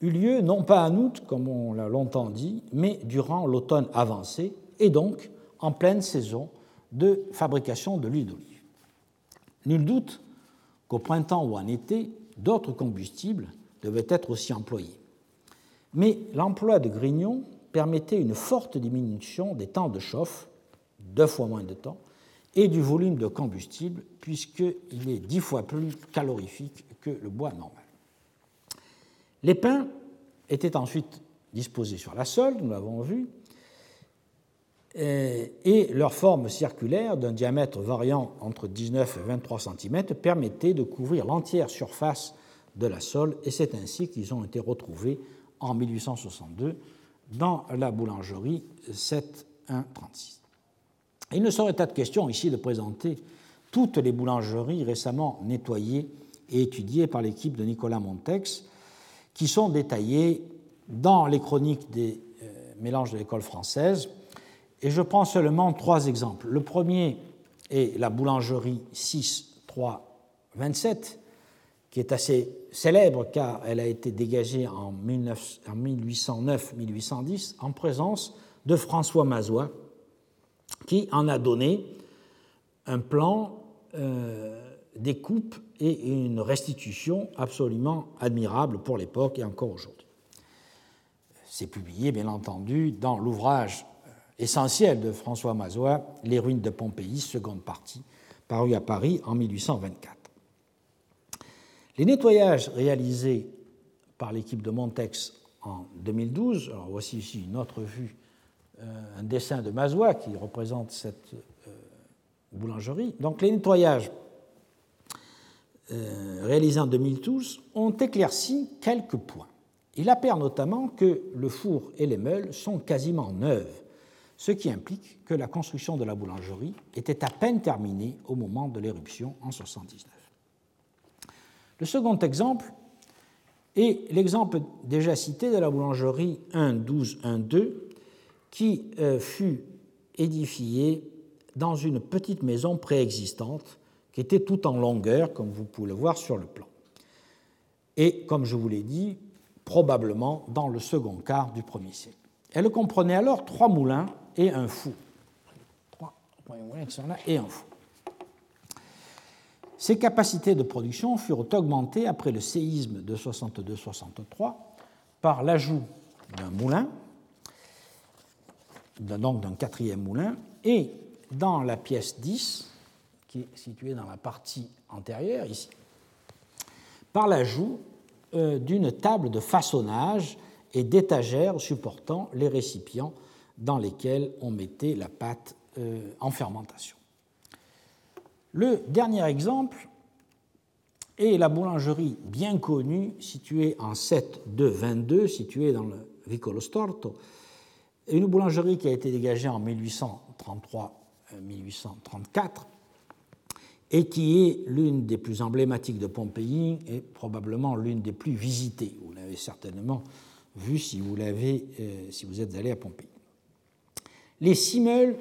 eut lieu non pas en août, comme on l'a longtemps dit, mais durant l'automne avancé, et donc en pleine saison de fabrication de l'huile d'olive. Nul doute qu'au printemps ou en été, d'autres combustibles devaient être aussi employés. Mais l'emploi de grignons permettait une forte diminution des temps de chauffe, deux fois moins de temps, et du volume de combustible, puisqu'il est dix fois plus calorifique que le bois normal. Les pins étaient ensuite disposés sur la sole, nous l'avons vu, et leur forme circulaire, d'un diamètre variant entre 19 et 23 cm, permettait de couvrir l'entière surface de la sole, et c'est ainsi qu'ils ont été retrouvés en 1862 dans la boulangerie 7136. Il ne serait pas de question ici de présenter toutes les boulangeries récemment nettoyées et étudiées par l'équipe de Nicolas Montex, qui sont détaillées dans les chroniques des euh, mélanges de l'école française. Et je prends seulement trois exemples. Le premier est la boulangerie 6327, qui est assez célèbre car elle a été dégagée en 1809-1810 en présence de François Mazois, qui en a donné un plan euh, des coupes et une restitution absolument admirable pour l'époque et encore aujourd'hui. C'est publié, bien entendu, dans l'ouvrage euh, essentiel de François Mazois, Les ruines de Pompéi, seconde partie, paru à Paris en 1824. Les nettoyages réalisés par l'équipe de Montex en 2012, alors voici ici une autre vue un dessin de Mazois qui représente cette euh, boulangerie. Donc les nettoyages euh, réalisés en 2012 ont éclairci quelques points. Il apparaît notamment que le four et les meules sont quasiment neuves, ce qui implique que la construction de la boulangerie était à peine terminée au moment de l'éruption en 1979. Le second exemple est l'exemple déjà cité de la boulangerie 1.12.1.2 qui euh, fut édifié dans une petite maison préexistante qui était tout en longueur, comme vous pouvez le voir sur le plan. Et, comme je vous l'ai dit, probablement dans le second quart du premier siècle. Elle comprenait alors trois moulins et un fou. Trois moulins qui sont là et un fou. Ses capacités de production furent augmentées après le séisme de 62-63 par l'ajout d'un moulin donc d'un quatrième moulin, et dans la pièce 10, qui est située dans la partie antérieure, ici, par l'ajout euh, d'une table de façonnage et d'étagères supportant les récipients dans lesquels on mettait la pâte euh, en fermentation. Le dernier exemple est la boulangerie bien connue située en 7 2 22, située dans le Vicolo Storto, une boulangerie qui a été dégagée en 1833-1834 euh, et qui est l'une des plus emblématiques de Pompéi et probablement l'une des plus visitées. Vous l'avez certainement vu si vous, l'avez, euh, si vous êtes allé à Pompéi. Les six meules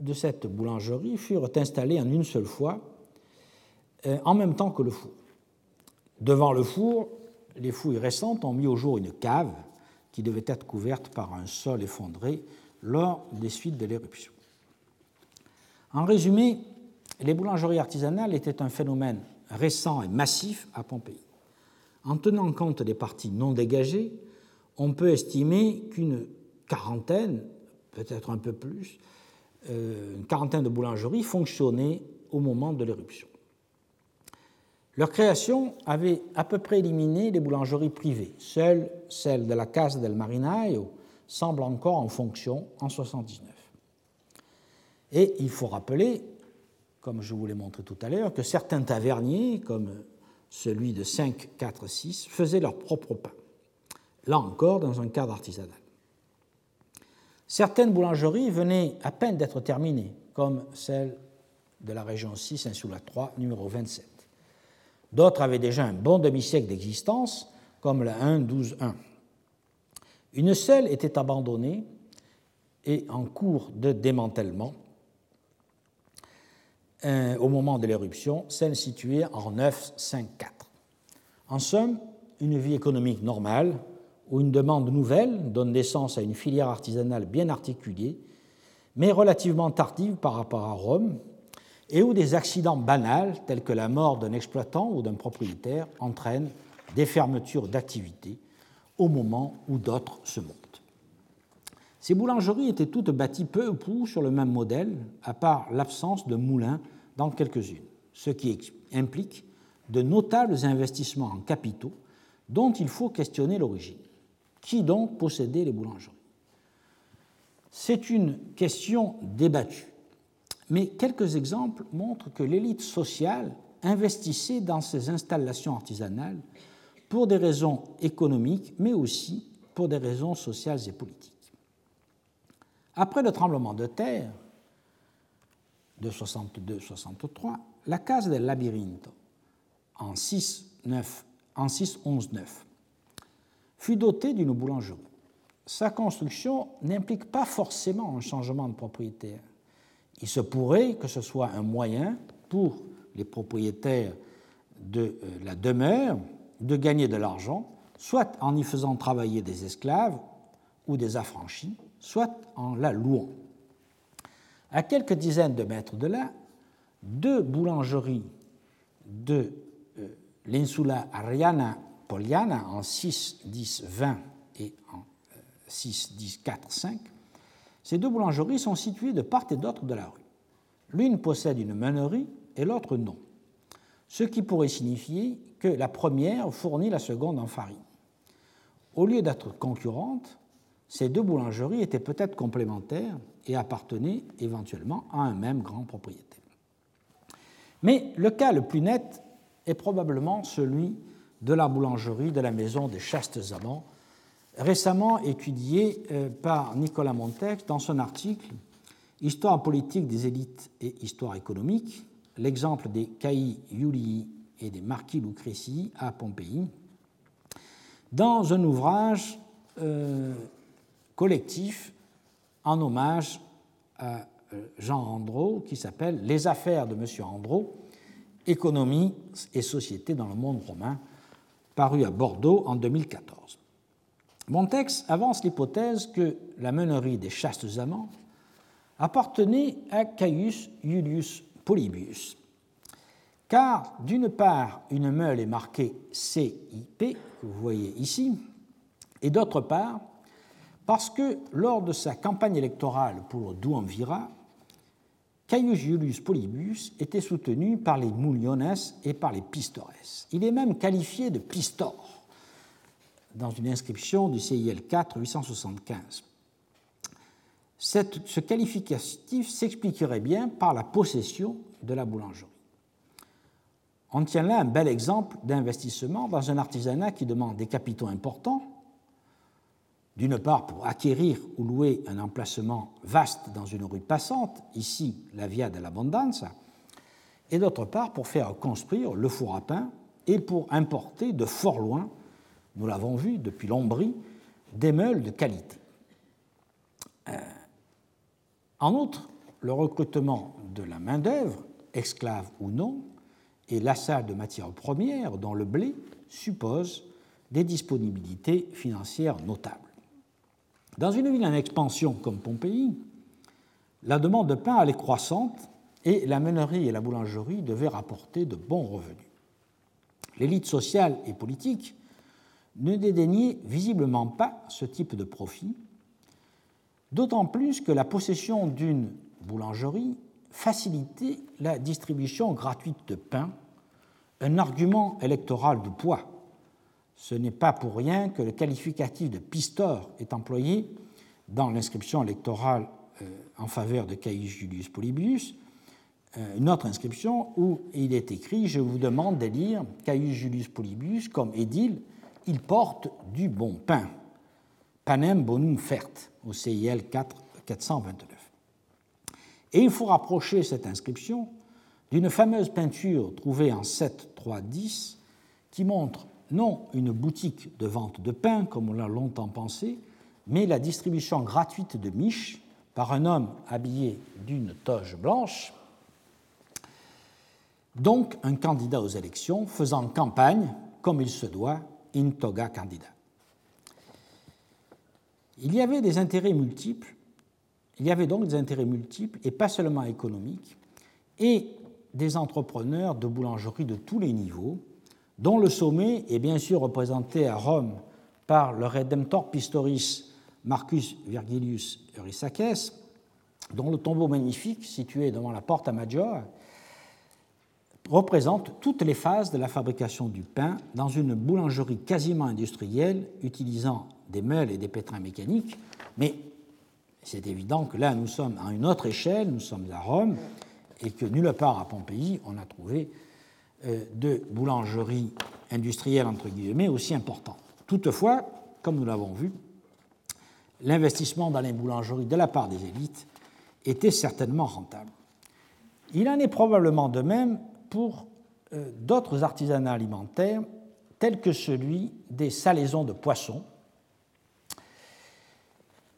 de cette boulangerie furent installés en une seule fois, euh, en même temps que le four. Devant le four, les fouilles récentes ont mis au jour une cave qui devait être couverte par un sol effondré lors des suites de l'éruption. En résumé, les boulangeries artisanales étaient un phénomène récent et massif à Pompéi. En tenant compte des parties non dégagées, on peut estimer qu'une quarantaine, peut-être un peu plus, euh, une quarantaine de boulangeries fonctionnaient au moment de l'éruption. Leur création avait à peu près éliminé les boulangeries privées. Seule celle de la Casa del Marinaio semble encore en fonction en 79. Et il faut rappeler, comme je vous l'ai montré tout à l'heure, que certains taverniers, comme celui de 5, 4, 6, faisaient leur propre pain. Là encore, dans un cadre artisanal. Certaines boulangeries venaient à peine d'être terminées, comme celle de la région 6, Insula 3, numéro 27. D'autres avaient déjà un bon demi-siècle d'existence, comme la 1, 12, 1. Une seule était abandonnée et en cours de démantèlement euh, au moment de l'éruption, celle située en 9, 5, 4. En somme, une vie économique normale, où une demande nouvelle donne naissance à une filière artisanale bien articulée, mais relativement tardive par rapport à Rome, et où des accidents banals, tels que la mort d'un exploitant ou d'un propriétaire, entraînent des fermetures d'activités au moment où d'autres se montent. Ces boulangeries étaient toutes bâties peu ou prou sur le même modèle, à part l'absence de moulins dans quelques-unes, ce qui implique de notables investissements en capitaux dont il faut questionner l'origine. Qui donc possédait les boulangeries? C'est une question débattue, mais quelques exemples montrent que l'élite sociale investissait dans ces installations artisanales pour des raisons économiques, mais aussi pour des raisons sociales et politiques. Après le tremblement de terre de 62-63, la Casa del Labirinto, en 6-11-9, fut dotée d'une boulangerie. Sa construction n'implique pas forcément un changement de propriétaire. Il se pourrait que ce soit un moyen pour les propriétaires de euh, la demeure de gagner de l'argent, soit en y faisant travailler des esclaves ou des affranchis, soit en la louant. À quelques dizaines de mètres de là, deux boulangeries de euh, l'insula Ariana Poliana en 6, 10, 20 et en 6, 10, 4, 5, ces deux boulangeries sont situées de part et d'autre de la rue. L'une possède une meunerie et l'autre non, ce qui pourrait signifier que la première fournit la seconde en farine. Au lieu d'être concurrentes, ces deux boulangeries étaient peut-être complémentaires et appartenaient éventuellement à un même grand propriétaire. Mais le cas le plus net est probablement celui de la boulangerie de la maison des Chastes Amants, récemment étudiée euh, par Nicolas Montex dans son article Histoire politique des élites et histoire économique, l'exemple des Caï Iulii et des marquis Lucreci à Pompéi, dans un ouvrage euh, collectif en hommage à euh, Jean Andro qui s'appelle Les affaires de M. Andro, économie et société dans le monde romain, paru à Bordeaux en 2014. Mon texte avance l'hypothèse que la meunerie des chastes amants appartenait à Caius Iulius Polybius, car d'une part, une meule est marquée CIP, que vous voyez ici, et d'autre part, parce que lors de sa campagne électorale pour Douanvira, Caius Iulius Polybius était soutenu par les Mouliones et par les Pistores. Il est même qualifié de Pistor dans une inscription du CIL 4 875. ce qualificatif s'expliquerait bien par la possession de la boulangerie. On tient là un bel exemple d'investissement dans un artisanat qui demande des capitaux importants, d'une part pour acquérir ou louer un emplacement vaste dans une rue passante, ici la Via de l'Abondance, et d'autre part pour faire construire le four à pain et pour importer de fort loin nous l'avons vu depuis l'Ombrie, des meules de qualité. Euh, en outre, le recrutement de la main-d'œuvre, esclave ou non, et l'achat de matières premières, dont le blé, suppose des disponibilités financières notables. Dans une ville en expansion comme Pompéi, la demande de pain allait croissante et la meunerie et la boulangerie devaient rapporter de bons revenus. L'élite sociale et politique ne dédaignait visiblement pas ce type de profit, d'autant plus que la possession d'une boulangerie facilitait la distribution gratuite de pain, un argument électoral de poids. Ce n'est pas pour rien que le qualificatif de pistor est employé dans l'inscription électorale euh, en faveur de Caius Julius Polybius, euh, une autre inscription où il est écrit Je vous demande d'élire Caius Julius Polybius comme édile, il porte du bon pain. Panem bonum fert, au CIL 4, 429. Et il faut rapprocher cette inscription d'une fameuse peinture trouvée en 7 3 10 qui montre non une boutique de vente de pain comme on l'a longtemps pensé, mais la distribution gratuite de miches par un homme habillé d'une toge blanche, donc un candidat aux élections faisant campagne, comme il se doit, in toga candida. Il y avait des intérêts multiples, il y avait donc des intérêts multiples, et pas seulement économiques, et des entrepreneurs de boulangerie de tous les niveaux, dont le sommet est bien sûr représenté à Rome par le Redemptor Pistoris Marcus Virgilius Eurysaces, dont le tombeau magnifique, situé devant la porte à Maggiore, représente toutes les phases de la fabrication du pain dans une boulangerie quasiment industrielle utilisant des meules et des pétrins mécaniques, mais c'est évident que là nous sommes à une autre échelle, nous sommes à Rome, et que nulle part à Pompéi on a trouvé euh, de boulangerie industrielle entre guillemets aussi importante. Toutefois, comme nous l'avons vu, l'investissement dans les boulangeries de la part des élites était certainement rentable. Il en est probablement de même pour euh, d'autres artisanats alimentaires, tels que celui des salaisons de poissons,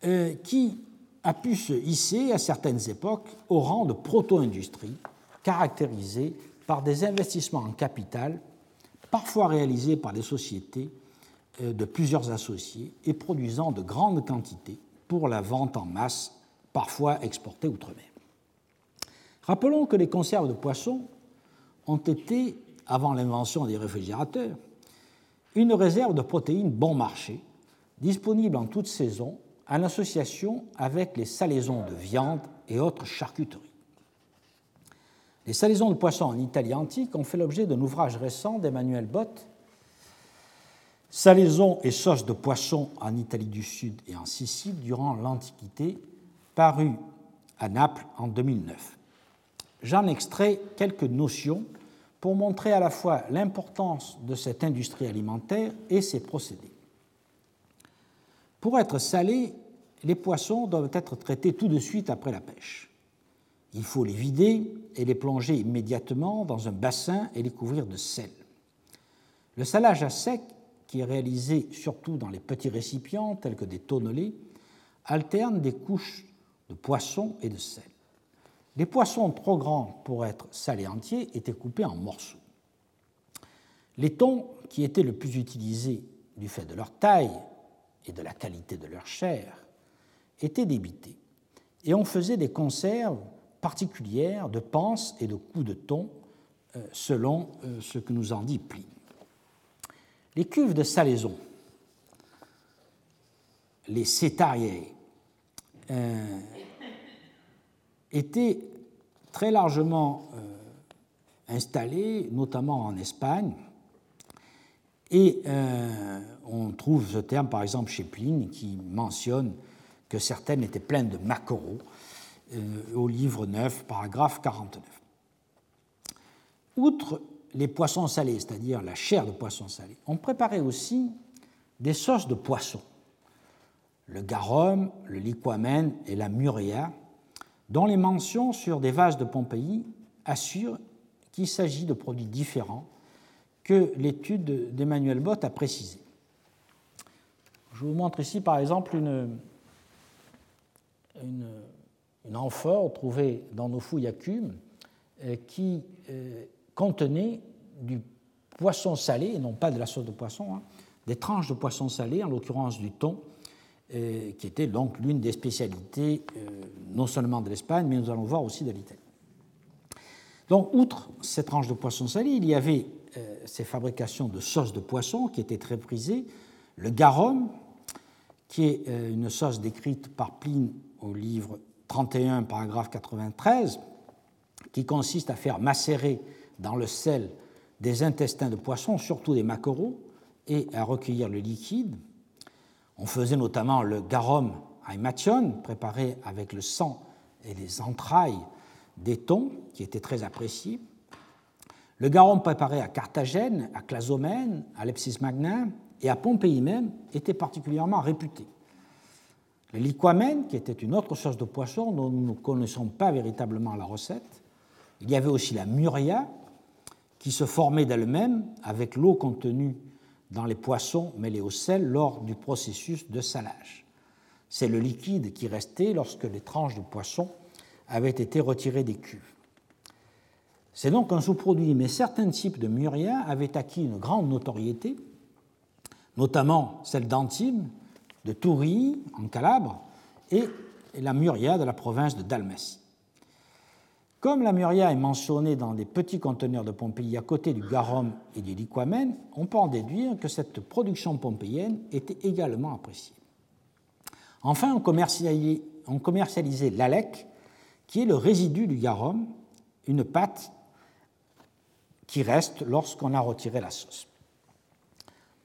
euh, qui a pu se hisser à certaines époques au rang de proto-industrie, caractérisée par des investissements en capital, parfois réalisés par des sociétés euh, de plusieurs associés et produisant de grandes quantités pour la vente en masse, parfois exportées outre-mer. Rappelons que les conserves de poissons ont été, avant l'invention des réfrigérateurs, une réserve de protéines bon marché, disponible en toute saison, en association avec les salaisons de viande et autres charcuteries. Les salaisons de poissons en Italie antique ont fait l'objet d'un ouvrage récent d'Emmanuel Bott Salaison et sauce de poisson en Italie du Sud et en Sicile durant l'Antiquité, paru à Naples en 2009. J'en extrais quelques notions pour montrer à la fois l'importance de cette industrie alimentaire et ses procédés. Pour être salés, les poissons doivent être traités tout de suite après la pêche. Il faut les vider et les plonger immédiatement dans un bassin et les couvrir de sel. Le salage à sec qui est réalisé surtout dans les petits récipients tels que des tonnelets, alterne des couches de poisson et de sel. Les poissons trop grands pour être salés entiers étaient coupés en morceaux. Les thons, qui étaient le plus utilisés du fait de leur taille et de la qualité de leur chair, étaient débités. Et on faisait des conserves particulières de panses et de coups de thon, euh, selon euh, ce que nous en dit Pline. Les cuves de salaison, les cétariers, euh, étaient très largement euh, installées, notamment en Espagne. Et euh, on trouve ce terme, par exemple, chez Pline, qui mentionne que certaines étaient pleines de maquereaux, au livre 9, paragraphe 49. Outre les poissons salés, c'est-à-dire la chair de poisson salé, on préparait aussi des sauces de poisson, le garum, le liquamen et la murea, dont les mentions sur des vases de Pompéi assurent qu'il s'agit de produits différents que l'étude d'Emmanuel Bott a précisé. Je vous montre ici par exemple une, amphore trouvée dans nos fouilles à Cume euh, qui euh, contenait du poisson salé, et non pas de la sauce de poisson, hein, des tranches de poisson salé, en l'occurrence du thon, qui était donc l'une des spécialités non seulement de l'Espagne, mais nous allons voir aussi de l'Italie. Donc, outre cette tranche de poisson salé, il y avait ces fabrications de sauces de poisson qui étaient très prisées, le garum, qui est une sauce décrite par Pline au livre 31, paragraphe 93, qui consiste à faire macérer dans le sel des intestins de poisson, surtout des maquereaux, et à recueillir le liquide. On faisait notamment le garum aimation, préparé avec le sang et les entrailles des thons, qui était très apprécié. Le garum préparé à Carthagène, à Clazomène, à Lepsis Magna et à Pompéi même était particulièrement réputé. Le liquamène, qui était une autre source de poisson dont nous ne connaissons pas véritablement la recette. Il y avait aussi la muria, qui se formait d'elle-même avec l'eau contenue dans les poissons mêlés au sel lors du processus de salage. C'est le liquide qui restait lorsque les tranches de poisson avaient été retirées des cuves. C'est donc un sous-produit, mais certains types de muria avaient acquis une grande notoriété, notamment celle d'Antibes, de Toury, en Calabre, et la muria de la province de Dalmatie. Comme la muria est mentionnée dans des petits conteneurs de Pompéi à côté du garum et du liquamène, on peut en déduire que cette production pompéienne était également appréciée. Enfin, on commercialisait, on l'alec, qui est le résidu du garum, une pâte qui reste lorsqu'on a retiré la sauce.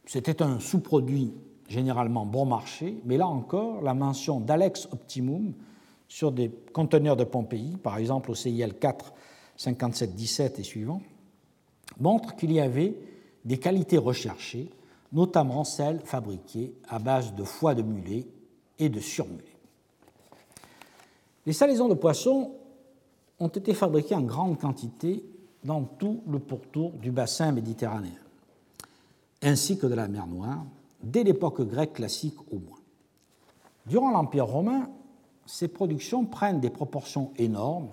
C'était un sous-produit généralement bon marché, mais là encore, la mention d'Alex Optimum sur des conteneurs de Pompéi, par exemple au CIL 4 57 17 et suivants, montre qu'il y avait des qualités recherchées, notamment celles fabriquées à base de foie de mulet et de surmulet. Les salaisons de poissons ont été fabriquées en grande quantité dans tout le pourtour du bassin méditerranéen, ainsi que de la mer Noire, dès l'époque grecque classique au moins. Durant l'Empire romain, ces productions prennent des proportions énormes,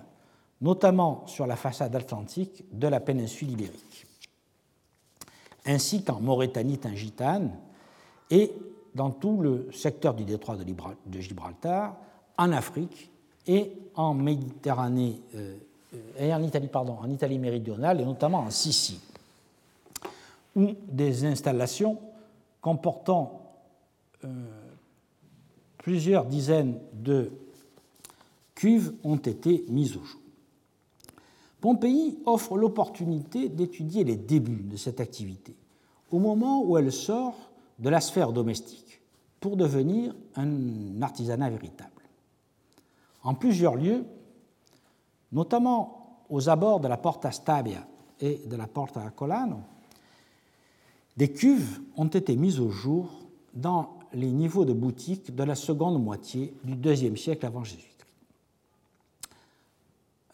notamment sur la façade atlantique de la péninsule ibérique, ainsi qu'en Mauritanie tingitane et dans tout le secteur du détroit de Gibraltar, en Afrique et en Méditerranée, euh, et en Italie, pardon, en Italie méridionale et notamment en Sicile, où des installations comportant euh, plusieurs dizaines de cuves ont été mises au jour. Pompéi offre l'opportunité d'étudier les débuts de cette activité, au moment où elle sort de la sphère domestique, pour devenir un artisanat véritable. En plusieurs lieux, notamment aux abords de la Porta Stabia et de la Porta Colano, des cuves ont été mises au jour dans les niveaux de boutique de la seconde moitié du deuxième siècle avant Jésus-Christ.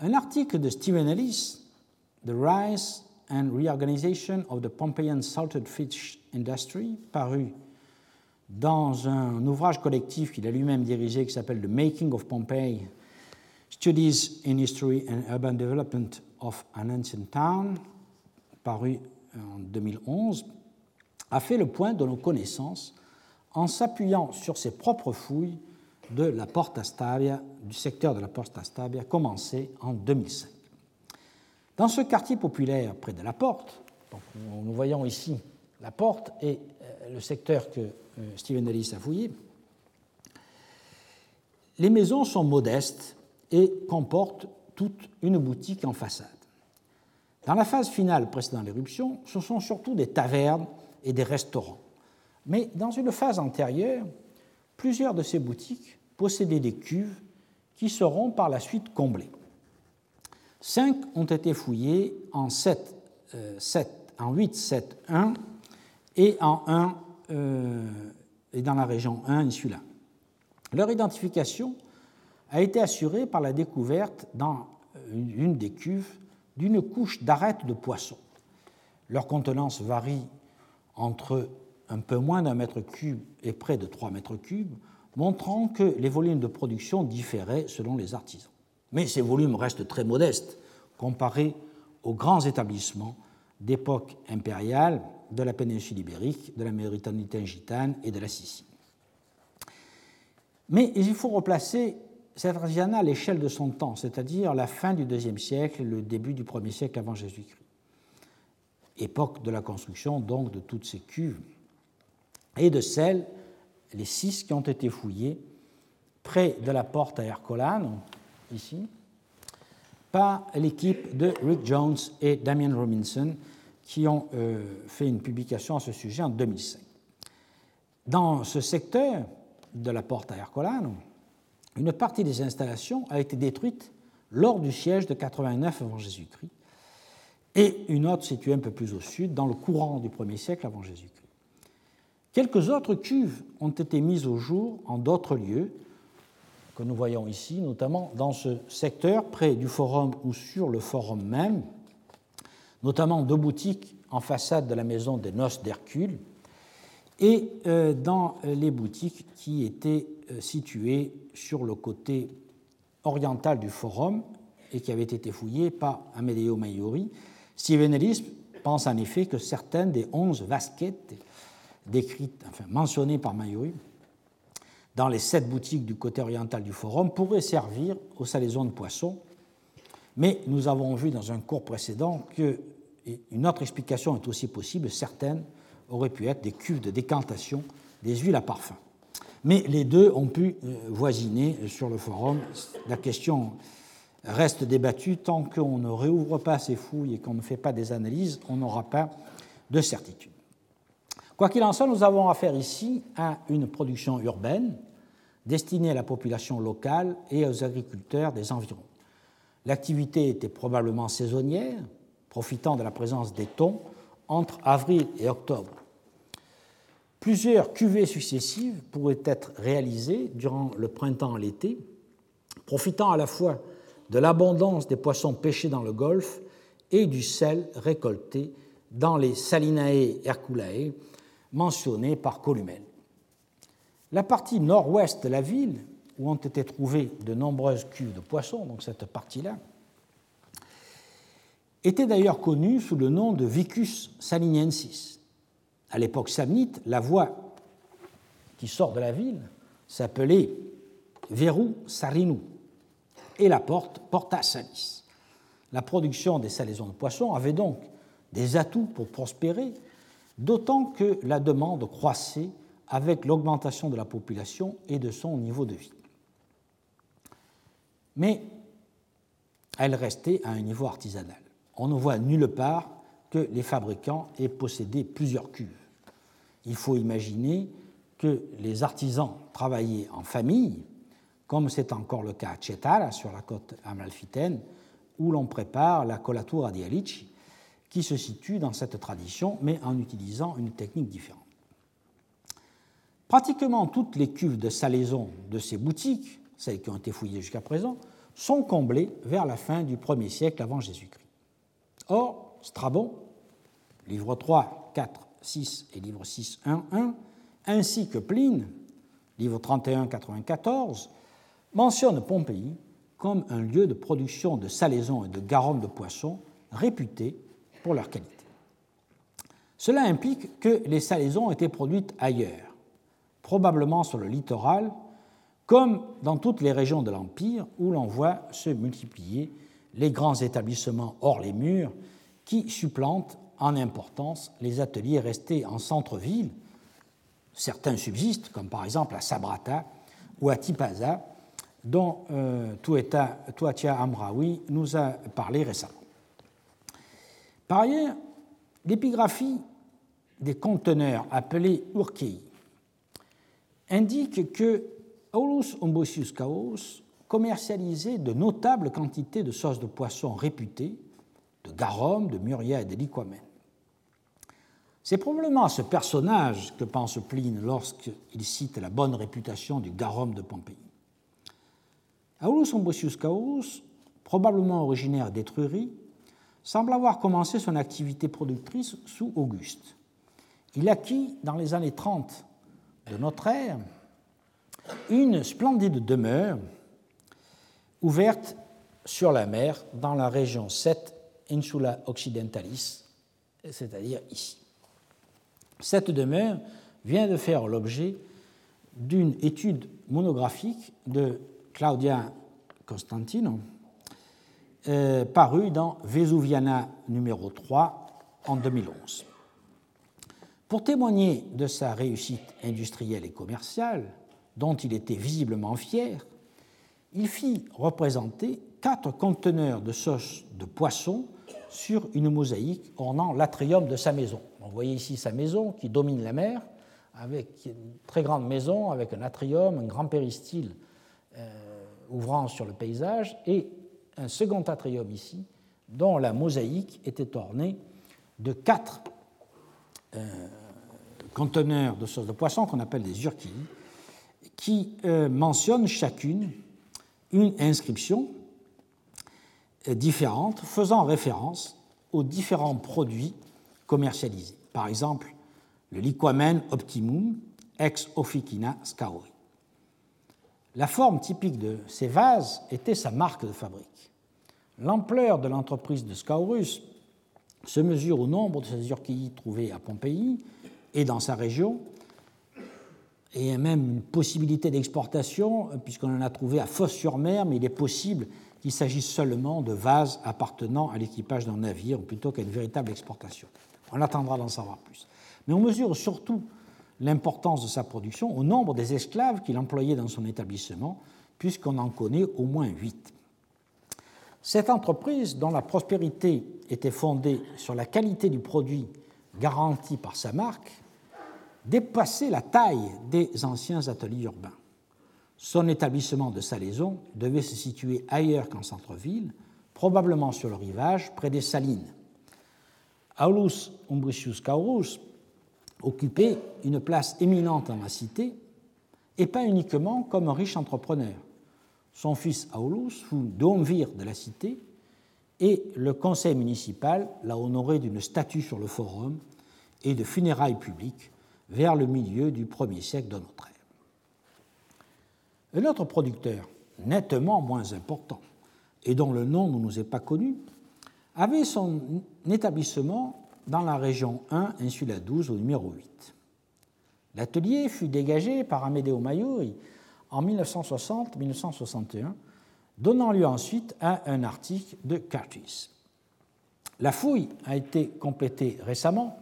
Un article de Stephen Ellis, The Rise and Reorganization of the Pompeian Salted Fish Industry, paru dans un ouvrage collectif qu'il a lui-même dirigé qui s'appelle The Making of Pompeii, Studies in History and Urban Development of an Ancient Town, paru en 2011, a fait le point de nos connaissances en s'appuyant sur ses propres fouilles de la Porta Stabia, du secteur de la Porta Stabia, commencé en 2005. Dans ce quartier populaire près de la porte, nous voyons ici la porte et euh, le secteur que euh, Stephen Ellis a fouillé, les maisons sont modestes et comportent toute une boutique en façade. Dans la phase finale précédant l'éruption, ce sont surtout des tavernes et des restaurants. Mais dans une phase antérieure, plusieurs de ces boutiques possédaient des cuves qui seront par la suite comblées. Cinq ont été fouillées en, 7, 7, euh, en 8, 7, 1 et en 1 euh, et dans la région 1 insula. Leur identification a été assurée par la découverte dans une des cuves d'une couche d'arêtes de poisson. Leur contenance varie entre un peu moins d'un mètre cube et près de 3 mètres cubes, montrant que les volumes de production différaient selon les artisans. Mais ces volumes restent très modestes comparés aux grands établissements d'époque impériale de la péninsule ibérique, de la Mauritanie tingitane et de la Sicile. Mais il faut replacer cet artisanat à l'échelle de son temps, c'est-à-dire la fin du IIe siècle et le début du 1er siècle avant Jésus-Christ. Époque de la construction donc de toutes ces cuves et de celles, les six qui ont été fouillées près de la porte à Ercolano, ici, par l'équipe de Rick Jones et Damien Robinson, qui ont euh, fait une publication à ce sujet en 2005. Dans ce secteur de la porte à Ercolano, une partie des installations a été détruite lors du siège de 89 avant Jésus-Christ, et une autre située un peu plus au sud, dans le courant du 1er siècle avant Jésus-Christ. Quelques autres cuves ont été mises au jour en d'autres lieux, que nous voyons ici, notamment dans ce secteur près du forum ou sur le forum même, notamment deux boutiques en façade de la maison des noces d'Hercule et euh, dans les boutiques qui étaient euh, situées sur le côté oriental du forum et qui avaient été fouillées par Amedeo Maiori. Steven Ellis pense en effet que certaines des onze vasquettes décrites, enfin mentionnées par Maiori, dans les sept boutiques du côté oriental du forum pourraient servir aux salaisons de poissons, mais nous avons vu dans un cours précédent qu'une autre explication est aussi possible, certaines auraient pu être des cuves de décantation des huiles à parfum. Mais les deux ont pu euh, voisiner sur le forum. La question reste débattue. Tant qu'on ne réouvre pas ces fouilles et qu'on ne fait pas des analyses, on n'aura pas de certitude. Quoi qu'il en soit, nous avons affaire ici à une production urbaine destinée à la population locale et aux agriculteurs des environs. L'activité était probablement saisonnière, profitant de la présence des thons entre avril et octobre. Plusieurs cuvées successives pourraient être réalisées durant le printemps et l'été, profitant à la fois de l'abondance des poissons pêchés dans le golfe et du sel récolté dans les Salinae Herculae mentionnées par Columel. La partie nord-ouest de la ville, où ont été trouvées de nombreuses cuves de poissons, donc cette partie-là, était d'ailleurs connue sous le nom de Vicus saliniensis. À l'époque samnite, la voie qui sort de la ville s'appelait Veru Sarinu et la porte Porta Salis. La production des salaisons de poissons avait donc des atouts pour prospérer, d'autant que la demande croissait avec l'augmentation de la population et de son niveau de vie. Mais elle restait à un niveau artisanal on ne voit nulle part que les fabricants aient possédé plusieurs cuves. Il faut imaginer que les artisans travaillaient en famille, comme c'est encore le cas à Cetara, sur la côte amalfitaine, où l'on prépare la colatura di Alici, qui se situe dans cette tradition, mais en utilisant une technique différente. Pratiquement toutes les cuves de salaison de ces boutiques, celles qui ont été fouillées jusqu'à présent, sont comblées vers la fin du 1er siècle avant Jésus-Christ. Or, Strabon, livre 3, 4, 6 et livre 6, 1, 1, ainsi que Pline, livre 31, 94, mentionnent Pompéi comme un lieu de production de salaisons et de garonnes de poissons réputés pour leur qualité. Cela implique que les salaisons étaient produites ailleurs, probablement sur le littoral, comme dans toutes les régions de l'Empire où l'on voit se multiplier les grands établissements hors les murs qui supplantent en importance les ateliers restés en centre-ville. Certains subsistent, comme par exemple à Sabrata ou à Tipaza, dont euh, Tuatia Amraoui nous a parlé récemment. Par ailleurs, l'épigraphie des conteneurs appelés urkei indique que Aulus ombosius chaos commercialisé de notables quantités de sauces de poisson réputées, de garum, de muria et de liquamen. C'est probablement à ce personnage que pense Pline lorsqu'il cite la bonne réputation du garum de Pompéi. Aulus Ambrosius Caurus, probablement originaire d'Étrurie, semble avoir commencé son activité productrice sous Auguste. Il acquit dans les années 30 de notre ère une splendide demeure ouverte sur la mer dans la région 7 Insula Occidentalis, c'est-à-dire ici. Cette demeure vient de faire l'objet d'une étude monographique de Claudia Constantino, euh, parue dans Vesuviana numéro 3 en 2011. Pour témoigner de sa réussite industrielle et commerciale, dont il était visiblement fier, il fit représenter quatre conteneurs de sauce de poisson sur une mosaïque ornant l'atrium de sa maison. Vous voyez ici sa maison qui domine la mer, avec une très grande maison, avec un atrium, un grand péristyle euh, ouvrant sur le paysage, et un second atrium ici, dont la mosaïque était ornée de quatre euh, conteneurs de sauce de poisson qu'on appelle des urquilles, qui euh, mentionnent chacune une inscription différente faisant référence aux différents produits commercialisés. Par exemple, le liquamen optimum ex officina scauri. La forme typique de ces vases était sa marque de fabrique. L'ampleur de l'entreprise de Scaurus se mesure au nombre de ces urquilles trouvées à Pompéi et dans sa région, et même une possibilité d'exportation, puisqu'on en a trouvé à Fosse-sur-Mer, mais il est possible qu'il s'agisse seulement de vases appartenant à l'équipage d'un navire, plutôt qu'à une véritable exportation. On attendra d'en savoir plus. Mais on mesure surtout l'importance de sa production au nombre des esclaves qu'il employait dans son établissement, puisqu'on en connaît au moins huit. Cette entreprise, dont la prospérité était fondée sur la qualité du produit garanti par sa marque, dépassait la taille des anciens ateliers urbains. Son établissement de salaison devait se situer ailleurs qu'en centre-ville, probablement sur le rivage, près des salines. Aulus Umbricius Caurus occupait une place éminente dans la cité, et pas uniquement comme un riche entrepreneur. Son fils Aulus fut domvir de la cité, et le conseil municipal l'a honoré d'une statue sur le forum et de funérailles publiques vers le milieu du premier siècle de notre ère. Un autre producteur, nettement moins important, et dont le nom ne nous est pas connu, avait son établissement dans la région 1, Insula 12, au numéro 8. L'atelier fut dégagé par Amedeo Maiuri en 1960-1961, donnant lieu ensuite à un article de Curtis. La fouille a été complétée récemment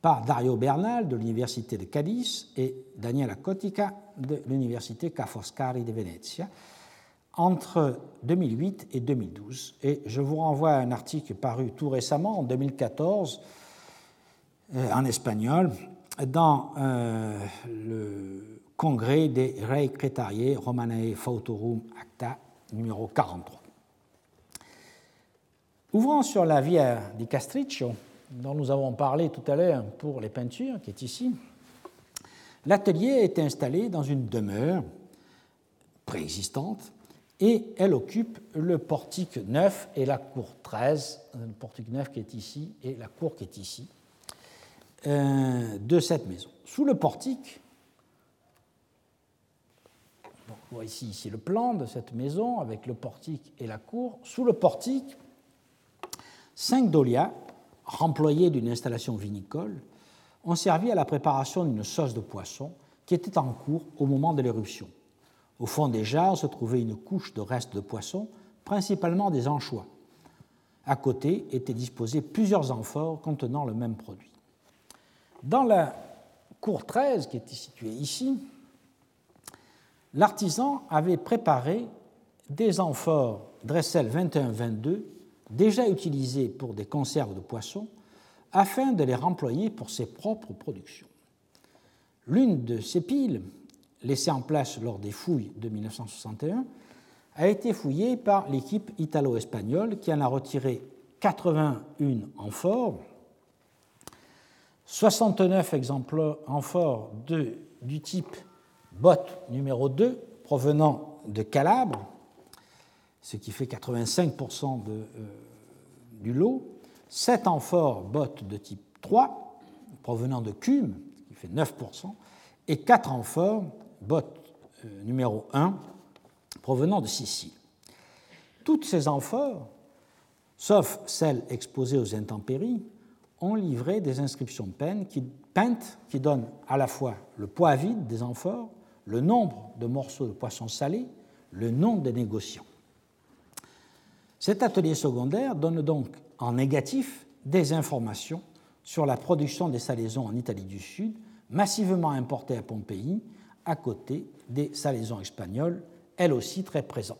par Dario Bernal de l'Université de Cadiz et Daniela Cotica de l'Université Ca' Foscari de Venezia entre 2008 et 2012. Et je vous renvoie à un article paru tout récemment, en 2014, euh, en espagnol, dans euh, le congrès des Rei Cretarie Romanae Fautorum Acta numéro 43. Ouvrant sur la Via di Castriccio, dont nous avons parlé tout à l'heure pour les peintures, qui est ici, l'atelier est installé dans une demeure préexistante et elle occupe le portique 9 et la cour 13, le portique 9 qui est ici et la cour qui est ici, euh, de cette maison. Sous le portique, voit ici, ici le plan de cette maison avec le portique et la cour. Sous le portique, cinq dolias remployés d'une installation vinicole, ont servi à la préparation d'une sauce de poisson qui était en cours au moment de l'éruption. Au fond des jarres se trouvait une couche de restes de poisson, principalement des anchois. À côté étaient disposés plusieurs amphores contenant le même produit. Dans la cour 13, qui était située ici, l'artisan avait préparé des amphores Dressel 21-22 déjà utilisés pour des conserves de poissons afin de les remployer pour ses propres productions. L'une de ces piles, laissée en place lors des fouilles de 1961, a été fouillée par l'équipe italo-espagnole qui en a retiré 81 amphores, 69 exemplaires amphores du type bot numéro 2 provenant de Calabre, ce qui fait 85% de, euh, du lot, 7 amphores bottes de type 3 provenant de Cume, ce qui fait 9%, et 4 amphores bottes euh, numéro 1 provenant de Sicile. Toutes ces amphores, sauf celles exposées aux intempéries, ont livré des inscriptions peintes qui donnent à la fois le poids vide des amphores, le nombre de morceaux de poisson salé, le nom des négociants. Cet atelier secondaire donne donc en négatif des informations sur la production des salaisons en Italie du Sud, massivement importées à Pompéi, à côté des salaisons espagnoles, elles aussi très présentes.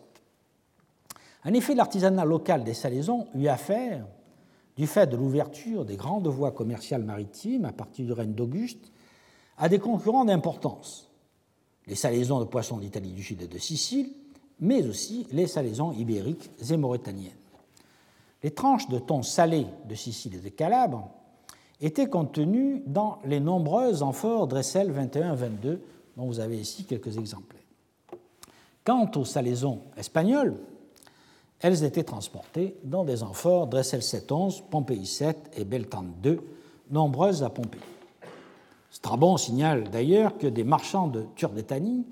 En effet, l'artisanat local des salaisons eut affaire, du fait de l'ouverture des grandes voies commerciales maritimes à partir du règne d'Auguste, à des concurrents d'importance. Les salaisons de poissons d'Italie du Sud et de Sicile, mais aussi les salaisons ibériques et mauritaniennes. Les tranches de thon salé de Sicile et de Calabre étaient contenues dans les nombreuses amphores Dressel 21-22, dont vous avez ici quelques exemplaires. Quant aux salaisons espagnoles, elles étaient transportées dans des amphores Dressel 7-11, Pompéi 7 et Beltane 2, nombreuses à Pompéi. Strabon signale d'ailleurs que des marchands de Turdetanie,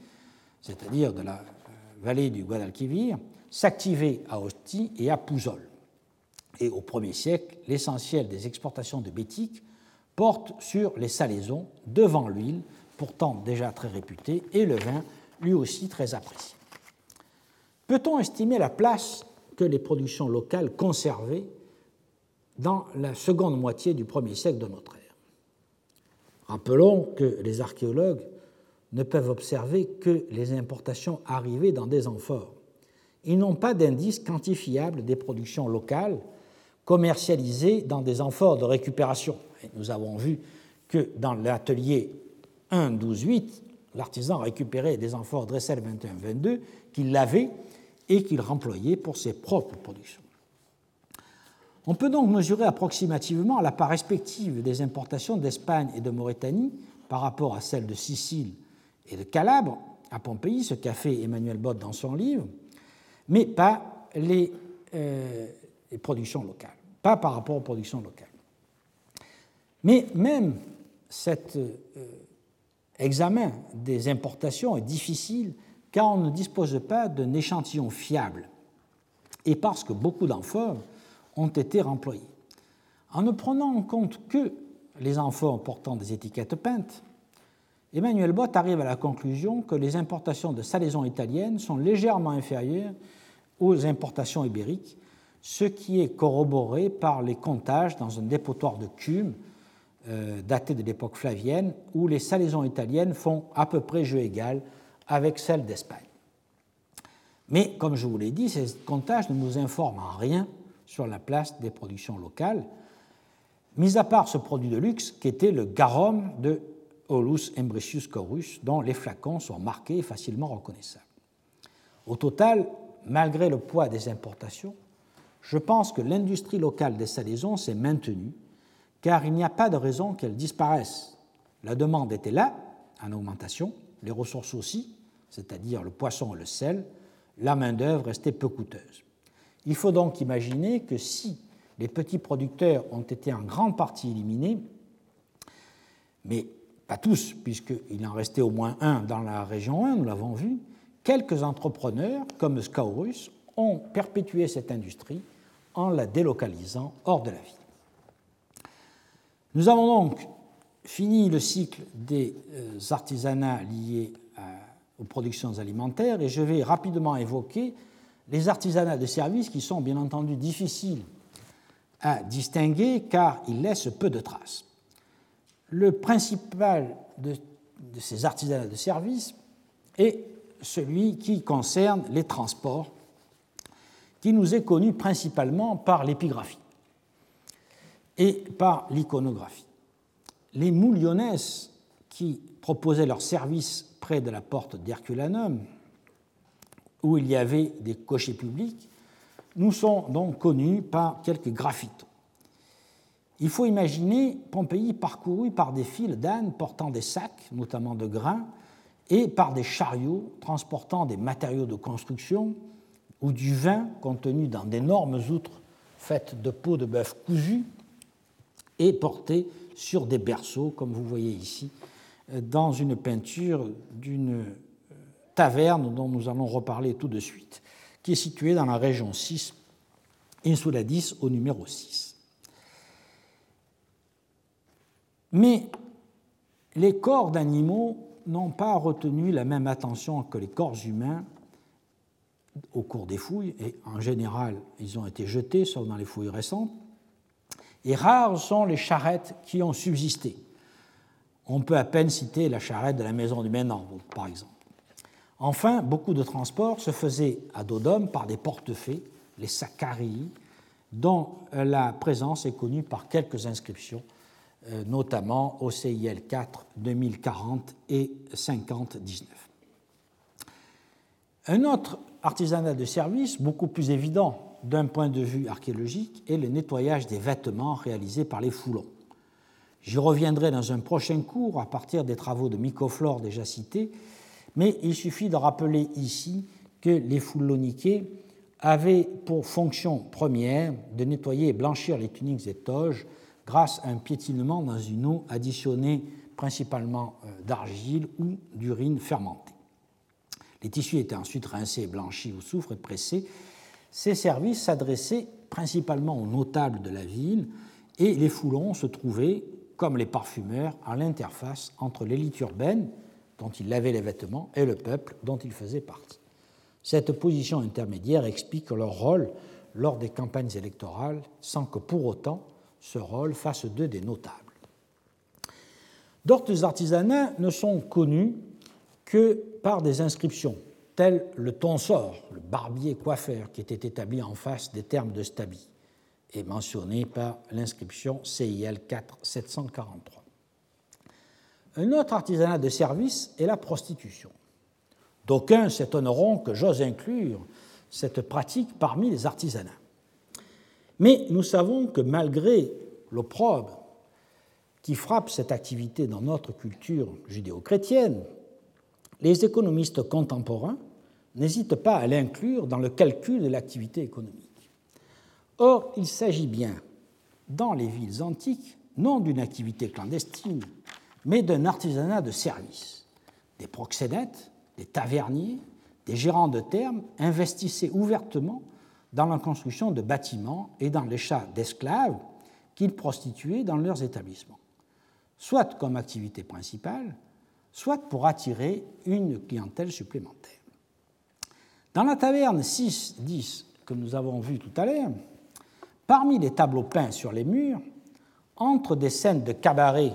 c'est-à-dire de la vallée du Guadalquivir, s'activaient à Ostie et à Pouzol. Et au Ier siècle, l'essentiel des exportations de Bétique porte sur les salaisons devant l'huile, pourtant déjà très réputée, et le vin, lui aussi très apprécié. Peut-on estimer la place que les productions locales conservaient dans la seconde moitié du premier siècle de notre ère? Rappelons que les archéologues ne peuvent observer que les importations arrivées dans des amphores. Ils n'ont pas d'indices quantifiables des productions locales commercialisées dans des amphores de récupération. nous avons vu que dans l'atelier 1 8 l'artisan récupérait des amphores Dressel 21-22 qu'il lavait et qu'il remployait pour ses propres productions. On peut donc mesurer approximativement la part respective des importations d'Espagne et de Mauritanie par rapport à celles de Sicile et de Calabre à Pompéi, ce qu'a fait Emmanuel Bott dans son livre, mais pas les, euh, productions locales, pas par rapport aux productions locales. Mais même cet euh, examen des importations est difficile car on ne dispose pas d'un échantillon fiable et parce que beaucoup d'amphores ont été remployés. En ne prenant en compte que les amphores portant des étiquettes peintes, Emmanuel Bott arrive à la conclusion que les importations de salaisons italiennes sont légèrement inférieures aux importations ibériques, ce qui est corroboré par les comptages dans un dépotoir de Cume euh, daté de l'époque flavienne, où les salaisons italiennes font à peu près jeu égal avec celles d'Espagne. Mais, comme je vous l'ai dit, ces comptages ne nous informent en rien sur la place des productions locales, mis à part ce produit de luxe qui était le garum de Olus Embricius Corus, dont les flacons sont marqués et facilement reconnaissables. Au total, malgré le poids des importations, je pense que l'industrie locale des salaisons s'est maintenue, car il n'y a pas de raison qu'elle disparaisse. La demande était là, en augmentation, les ressources aussi, c'est-à-dire le poisson et le sel, la main-d'œuvre restait peu coûteuse. Il faut donc imaginer que si les petits producteurs ont été en grande partie éliminés, mais pas tous, puisqu'il en restait au moins un dans la région 1, nous l'avons vu, quelques entrepreneurs, comme Scaurus, ont perpétué cette industrie en la délocalisant hors de la ville. Nous avons donc fini le cycle des euh, artisanats liés aux productions alimentaires et je vais rapidement évoquer les artisanats de services qui sont bien entendu difficiles à distinguer car ils laissent peu de traces. Le principal de, ces artisanats de service est celui qui concerne les transports, qui nous est connu principalement par l'épigraphie et par l'iconographie. Les moulionnes qui proposaient leurs services près de la porte d'Herculanum, où il y avait des cochers publics, nous sont donc connus par quelques graphitos. Il faut imaginer Pompéi parcouru par des files d'ânes portant des sacs, notamment de grains, et par des chariots transportant des matériaux de construction ou du vin contenu dans d'énormes outres faites de peau de bœuf cousu et portés sur des berceaux, comme vous voyez ici, dans une peinture d'une taverne dont nous allons reparler tout de suite, qui est située dans la région 6, Insuladis au numéro 6. Mais les corps d'animaux n'ont pas retenu la même attention que les corps humains au cours des fouilles, et en général, ils ont été jetés, sauf dans les fouilles récentes. Et rares sont les charrettes qui ont subsisté. On peut à peine citer la charrette de la maison du Ménard, par exemple. Enfin, beaucoup de transports se faisaient à dos par des portefaix, les sakarii, dont la présence est connue par quelques inscriptions, euh, notamment au CIL 4 2040 et 5019. Un autre artisanat de service, beaucoup plus évident d'un point de vue archéologique, est le nettoyage des vêtements réalisé par les foulons. J'y reviendrai dans un prochain cours à partir des travaux de Mycoflore déjà cités, mais il suffit de rappeler ici que les fouloniqués avaient pour fonction première de nettoyer et blanchir les tuniques et toges grâce à un piétinement dans une eau additionnée principalement euh, d'argile ou d'urine fermentée. Les tissus étaient ensuite rincés, blanchis au soufre et pressés. Ces services s'adressaient principalement aux notables de la ville et les foulons se trouvaient, comme les parfumeurs, à l'interface entre l'élite urbaine, dont ils lavaient les vêtements, et le peuple dont ils faisaient partie. Cette position intermédiaire explique leur rôle lors des campagnes électorales, sans que pour autant ce rôle fasse d'eux des notables. D'autres artisanats ne sont connus que par des inscriptions, telles le tonsor, le barbier coiffeur, qui était établi en face des termes de Stabi, et mentionné par l'inscription CIL 4 743. Un autre artisanat de service est la prostitution. D'aucuns s'étonneront que j'ose inclure cette pratique parmi les artisanats. Mais nous savons que malgré l'opprobre qui frappe cette activité dans notre culture judéo-chrétienne, les économistes contemporains n'hésitent pas à l'inclure dans le calcul de l'activité économique. Or, il s'agit bien, dans les villes antiques, non d'une activité clandestine, mais d'un artisanat de service. Des proxénètes, des taverniers, des gérants de termes investissaient ouvertement dans la construction de bâtiments et dans l'achat d'esclaves qu'ils prostituaient dans leurs établissements, soit comme activité principale, soit pour attirer une clientèle supplémentaire. Dans la taverne 6-10 que nous avons vue tout à l'heure, parmi les tableaux peints sur les murs, entre des scènes de cabaret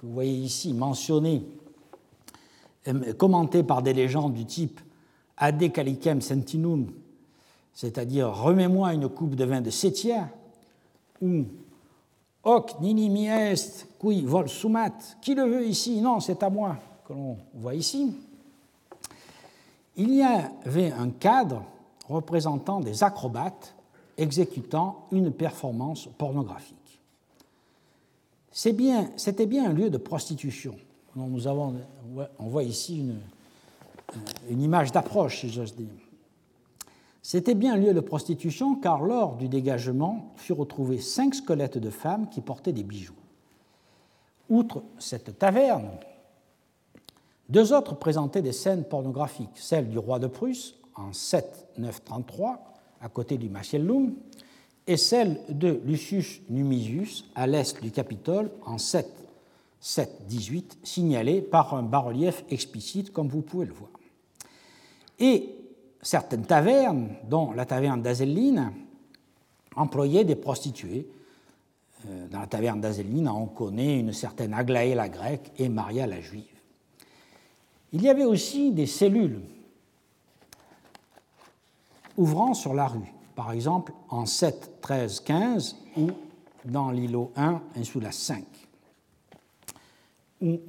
que vous voyez ici mentionnées, euh, commentées par des légendes du type Ade calicem sentinum, c'est-à-dire remets-moi une coupe de vin de Sétia, ou Hoc nini mi est, qui vol sumat. Qui le veut ici? Non, c'est à moi, que l'on voit ici. Il y avait un cadre représentant des acrobates exécutant une performance pornographique. C'était bien, un lieu de prostitution. Nous avons, on voit ici une, une image d'approche, si j'ose dire. C'était bien un lieu de prostitution car lors du dégagement furent retrouvés cinq squelettes de femmes qui portaient des bijoux. Outre cette taverne, deux autres présentaient des scènes pornographiques, celle du roi de Prusse en 7-9-33 à côté du Macellum et celle de Lucius Numisius à l'est du Capitole en 7-7-18 signalée par un bas-relief explicite comme vous pouvez le voir. Et certaines tavernes, dont la taverne d'Azelline, employaient des prostituées. Euh, dans la taverne d'Azelline, on connaît une certaine Aglaé la grecque et Maria la juive. Il y avait aussi des cellules ouvrant sur la rue, par exemple en 7, 13, 15 ou dans l'îlot 1, insula 5, où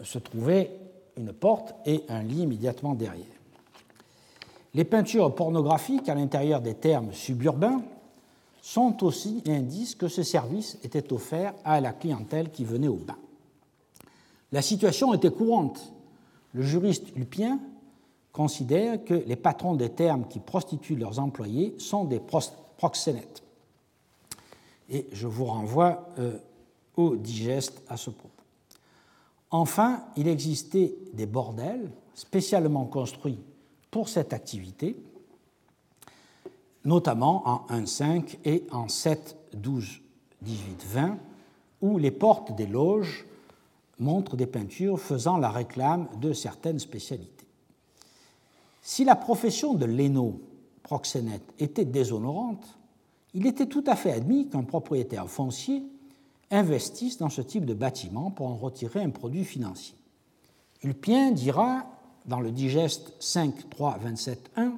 se trouvait une porte et un lit immédiatement derrière. Les peintures pornographiques à l'intérieur des termes suburbains sont aussi l'indice que ce service était offert à la clientèle qui venait au bain. La situation était courante. Le juriste Lupien considère que les patrons des termes qui prostituent leurs employés sont des proxénètes. Et je vous renvoie euh, au digeste à ce propos. Enfin, il existait des bordels spécialement construits pour cette activité, notamment en 1.5 et en 7, 12, 18, 20, où les portes des loges montrent des peintures faisant la réclame de certaines spécialités. Si la profession de léno proxénète était déshonorante, il était tout à fait admis qu'un propriétaire foncier investisse dans ce type de bâtiment pour en retirer un produit financier. Ulpien dira dans le digeste 5, 3, 27, 1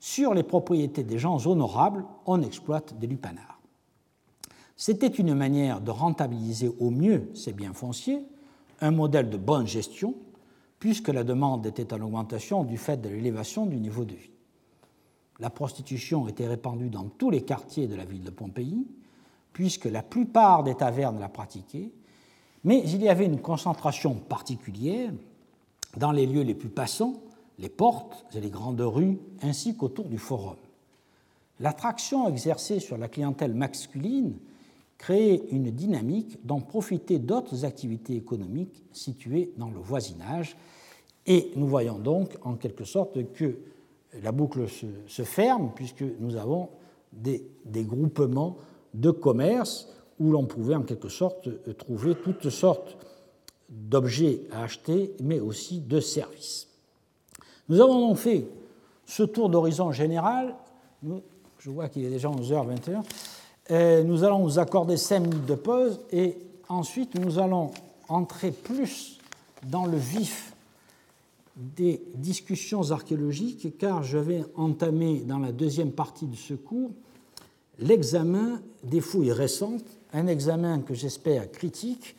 Sur les propriétés des gens honorables, on exploite des lupanards. C'était une manière de rentabiliser au mieux ces biens fonciers, un modèle de bonne gestion, puisque la demande était en augmentation du fait de l'élévation du niveau de vie. La prostitution était répandue dans tous les quartiers de la ville de Pompéi, puisque la plupart des tavernes la pratiquaient, mais il y avait une concentration particulière dans les lieux les plus passants, les portes et les grandes rues, ainsi qu'autour du forum. L'attraction exercée sur la clientèle masculine créait une dynamique dont profitaient d'autres activités économiques situées dans le voisinage. Et nous voyons donc en quelque sorte que la boucle se, ferme puisque nous avons des, groupements de commerce où l'on pouvait en quelque sorte trouver toutes sortes d'objets à acheter, mais aussi de services. Nous avons donc fait ce tour d'horizon général. Je vois qu'il est déjà 11h21. Nous allons nous accorder 5 minutes de pause et ensuite nous allons entrer plus dans le vif des discussions archéologiques car je vais entamer dans la deuxième partie de ce cours l'examen des fouilles récentes, un examen que j'espère critique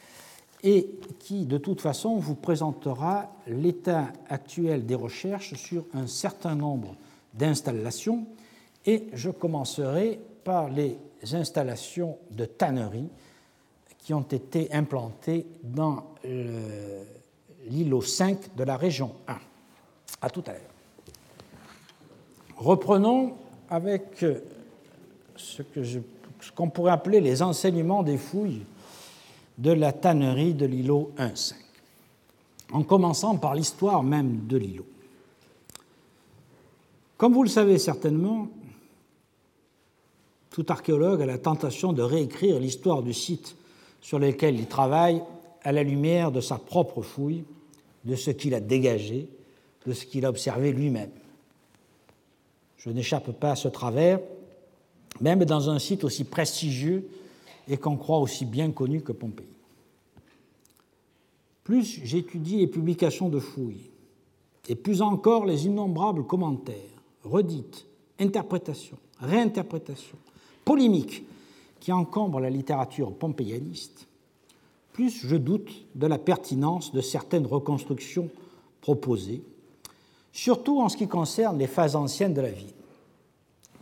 et qui, de toute façon, vous présentera l'état actuel des recherches sur un certain nombre d'installations. Et je commencerai par les installations de tannerie qui ont été implantées dans l'îlot 5 de la région 1. À tout à l'heure. Reprenons avec ce qu'on pourrait appeler les enseignements des fouilles de la tannerie de l'îlot 1.5, en commençant par l'histoire même de l'îlot. Comme vous le savez certainement, tout archéologue a la tentation de réécrire l'histoire du site sur lequel il travaille à la lumière de sa propre fouille, de ce qu'il a dégagé, de ce qu'il a observé lui-même. Je n'échappe pas à ce travers, même dans un site aussi prestigieux et qu'on croit aussi bien connu que Pompéi. Plus j'étudie les publications de fouilles, et plus encore les innombrables commentaires, redites, interprétations, réinterprétations, polémiques qui encombrent la littérature pompéianiste, plus je doute de la pertinence de certaines reconstructions proposées, surtout en ce qui concerne les phases anciennes de la ville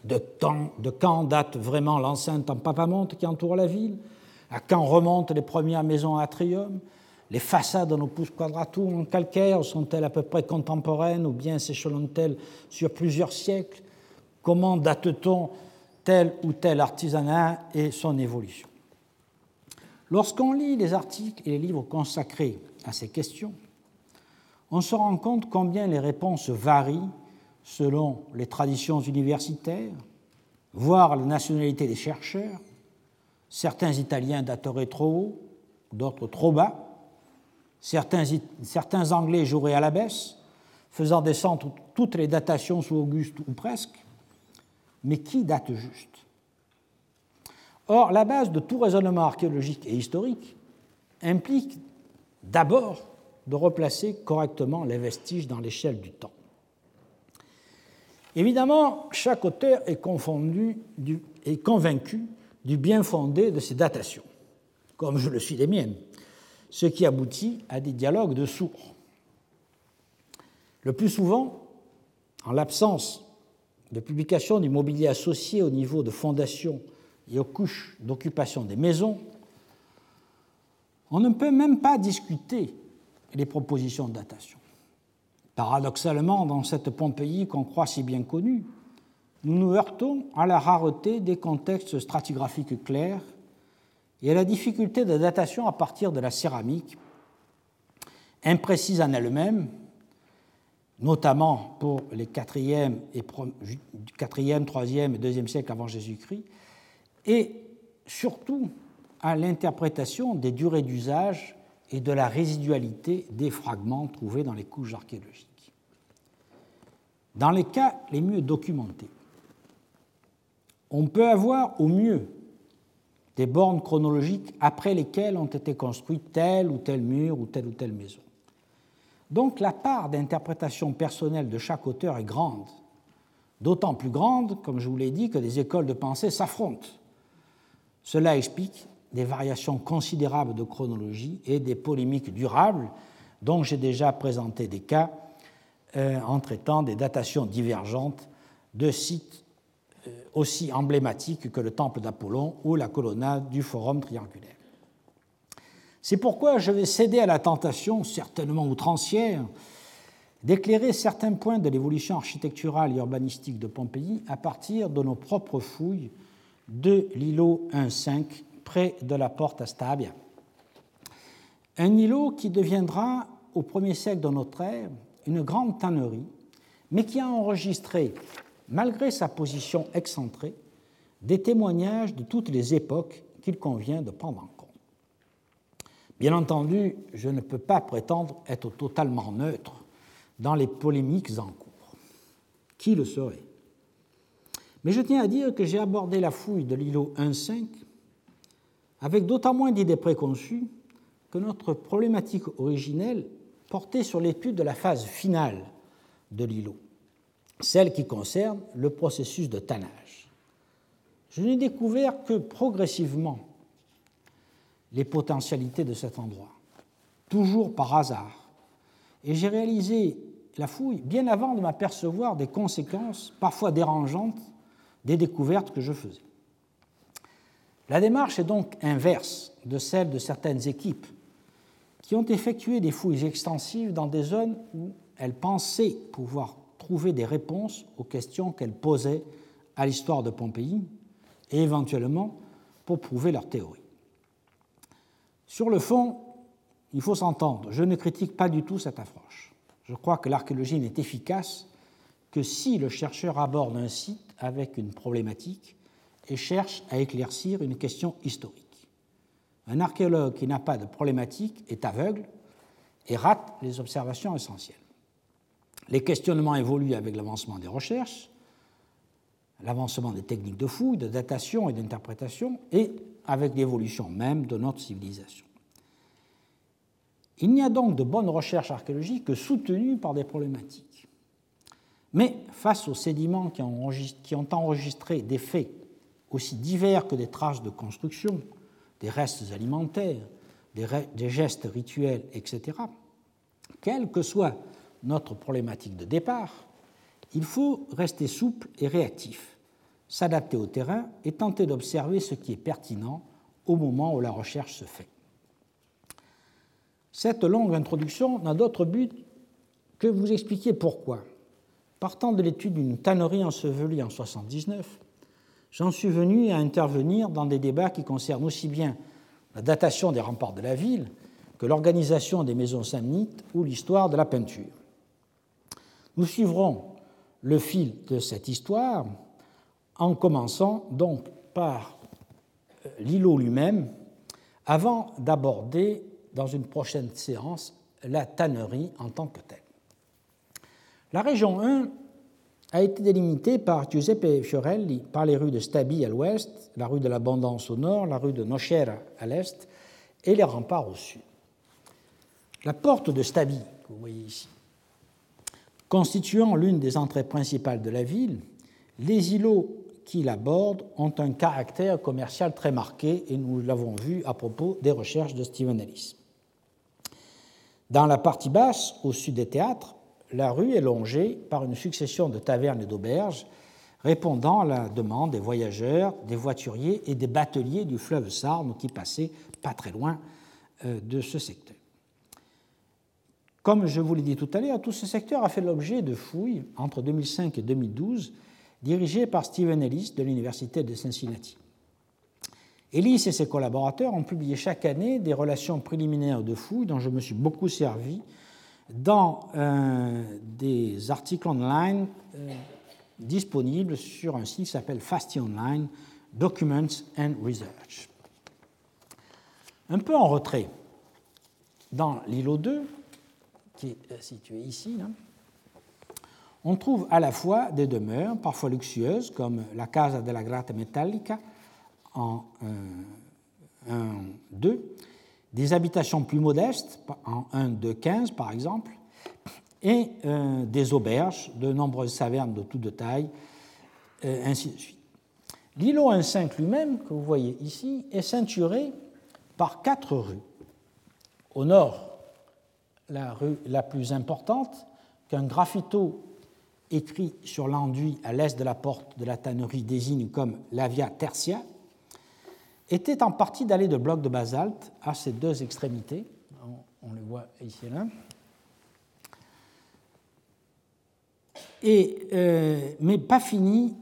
de quand date vraiment l'enceinte en papamonte qui entoure la ville, à quand remontent les premières maisons à atrium, les façades en opus quadratum en calcaire sont-elles à peu près contemporaines ou bien s'échelonnent-elles sur plusieurs siècles? Comment date-t-on tel ou tel artisanat et son évolution Lorsqu'on lit les articles et les livres consacrés à ces questions, on se rend compte combien les réponses varient selon les traditions universitaires, voire la nationalité des chercheurs. Certains Italiens dateraient trop haut, d'autres trop bas. Certains, certains Anglais joueraient à la baisse, faisant descendre toutes les datations sous Auguste ou presque. Mais qui date juste? Or, la base de tout raisonnement archéologique et historique implique d'abord de replacer correctement les vestiges dans l'échelle du temps. Évidemment, chaque auteur est, confondu convaincu du bien fondé de ces datations, comme je le suis des miennes, ce qui aboutit à des dialogues de sourds. Le plus souvent, en l'absence de publication du mobilier associé au niveau de fondation et aux couches d'occupation des maisons, on ne peut même pas discuter les propositions de datation. Paradoxalement, dans cette Pompéi qu'on croit si bien connue, nous nous heurtons à la rareté des contextes stratigraphiques clairs et à la difficulté de datation à partir de la céramique, imprécise en elle-même, notamment pour les 4e, et 4e 3e et 2e siècles avant Jésus-Christ, et surtout à l'interprétation des durées d'usage et de la résidualité des fragments trouvés dans les couches archéologiques. Dans les cas les mieux documentés, on peut avoir au mieux des bornes chronologiques après lesquelles ont été construits tel ou tel mur ou telle ou telle maison. Donc la part d'interprétation personnelle de chaque auteur est grande, d'autant plus grande, comme je vous l'ai dit, que des écoles de pensée s'affrontent. Cela explique des variations considérables de chronologie et des polémiques durables, dont j'ai déjà présenté des cas euh, en traitant des datations divergentes de sites euh, aussi emblématiques que le temple d'Apollon ou la colonnade du forum triangulaire. C'est pourquoi je vais céder à la tentation, certainement outrancière, d'éclairer certains points de l'évolution architecturale et urbanistique de Pompéi à partir de nos propres fouilles de l'îlot 1.5 près de la porte à Stabia. Un îlot qui deviendra au premier siècle de notre ère une grande tannerie, mais qui a enregistré, malgré sa position excentrée, des témoignages de toutes les époques qu'il convient de prendre. Bien entendu, je ne peux pas prétendre être totalement neutre dans les polémiques en cours. Qui le serait? Mais je tiens à dire que j'ai abordé la fouille de l'îlot 1.5 avec d'autant moins d'idées préconçues que notre problématique originelle portait sur l'étude de la phase finale de l'îlot, celle qui concerne le processus de tannage. Je n'ai découvert que progressivement les potentialités de cet endroit, toujours par hasard, et j'ai réalisé la fouille bien avant de m'apercevoir des conséquences parfois dérangeantes des découvertes que je faisais. La démarche est donc inverse de celle de certaines équipes qui ont effectué des fouilles extensives dans des zones où elles pensaient pouvoir trouver des réponses aux questions qu'elles posaient à l'histoire de Pompéi et éventuellement pour prouver leur théorie. Sur le fond, il faut s'entendre, je ne critique pas du tout cette approche. Je crois que l'archéologie n'est efficace que si le chercheur aborde un site avec une problématique et cherche à éclaircir une question historique. Un archéologue qui n'a pas de problématique est aveugle et rate les observations essentielles. Les questionnements évoluent avec l'avancement des recherches, l'avancement des techniques de fouille, de datation et d'interprétation, et avec l'évolution même de notre civilisation. Il n'y a donc de bonnes recherches archéologiques que soutenues par des problématiques. Mais face aux sédiments qui ont enregistré des faits aussi divers que des traces de construction, des restes alimentaires, des, gestes rituels, etc., quelle que soit notre problématique de départ, il faut rester souple et réactif, s'adapter au terrain et tenter d'observer ce qui est pertinent au moment où la recherche se fait. Cette longue introduction n'a d'autre but que vous expliquer pourquoi, partant de l'étude d'une tannerie ensevelie en 79, j'en suis venu à intervenir dans des débats qui concernent aussi bien la datation des remparts de la ville que l'organisation des maisons samnites ou l'histoire de la peinture. Nous suivrons le fil de cette histoire en commençant donc par euh, l'îlot lui-même avant d'aborder dans une prochaine séance la tannerie en tant que telle. La région 1 a été délimité par Giuseppe Fiorelli par les rues de Stabi à l'ouest, la rue de l'Abondance au nord, la rue de Nocera à l'est et les remparts au sud. La porte de Stabi, que vous voyez ici, constituant l'une des entrées principales de la ville, les îlots qui l'abordent ont un caractère commercial très marqué et nous l'avons vu à propos des recherches de Stephen Ellis. Dans la partie basse, au sud des théâtres, la rue est longée par une succession de tavernes et d'auberges répondant à la demande des voyageurs, des voituriers et des bateliers du fleuve Sarne qui passaient pas très loin euh, de ce secteur. Comme je vous l'ai dit tout à l'heure, tout ce secteur a fait l'objet de fouilles entre 2005 et 2012 dirigées par Stephen Ellis de l'Université de Cincinnati. Ellis et ses collaborateurs ont publié chaque année des relations préliminaires de fouilles dont je me suis beaucoup servi dans euh, des articles online euh, disponibles sur un site qui s'appelle Fasty Online, Documents and Research. Un peu en retrait dans l'îlot 2, qui est situé ici, on trouve à la fois des demeures, parfois luxueuses, comme la Casa della Grata Metallica en 1, euh, 2, des habitations plus modestes, en 1, 2, 15 par exemple, et euh, des auberges, de nombreuses savernes de toute taille, ainsi de suite. L'îlot 1.5 lui-même, que vous voyez ici, est ceinturé par quatre rues. Au nord, la rue la plus importante, qu'un graffito écrit sur l'enduit à l'est de la porte de la tannerie désigne comme la Via Tertia, était en partie dallée de blocs de basalte à ses deux extrémités. On, le voit ici et là. Et, euh, mais pas fini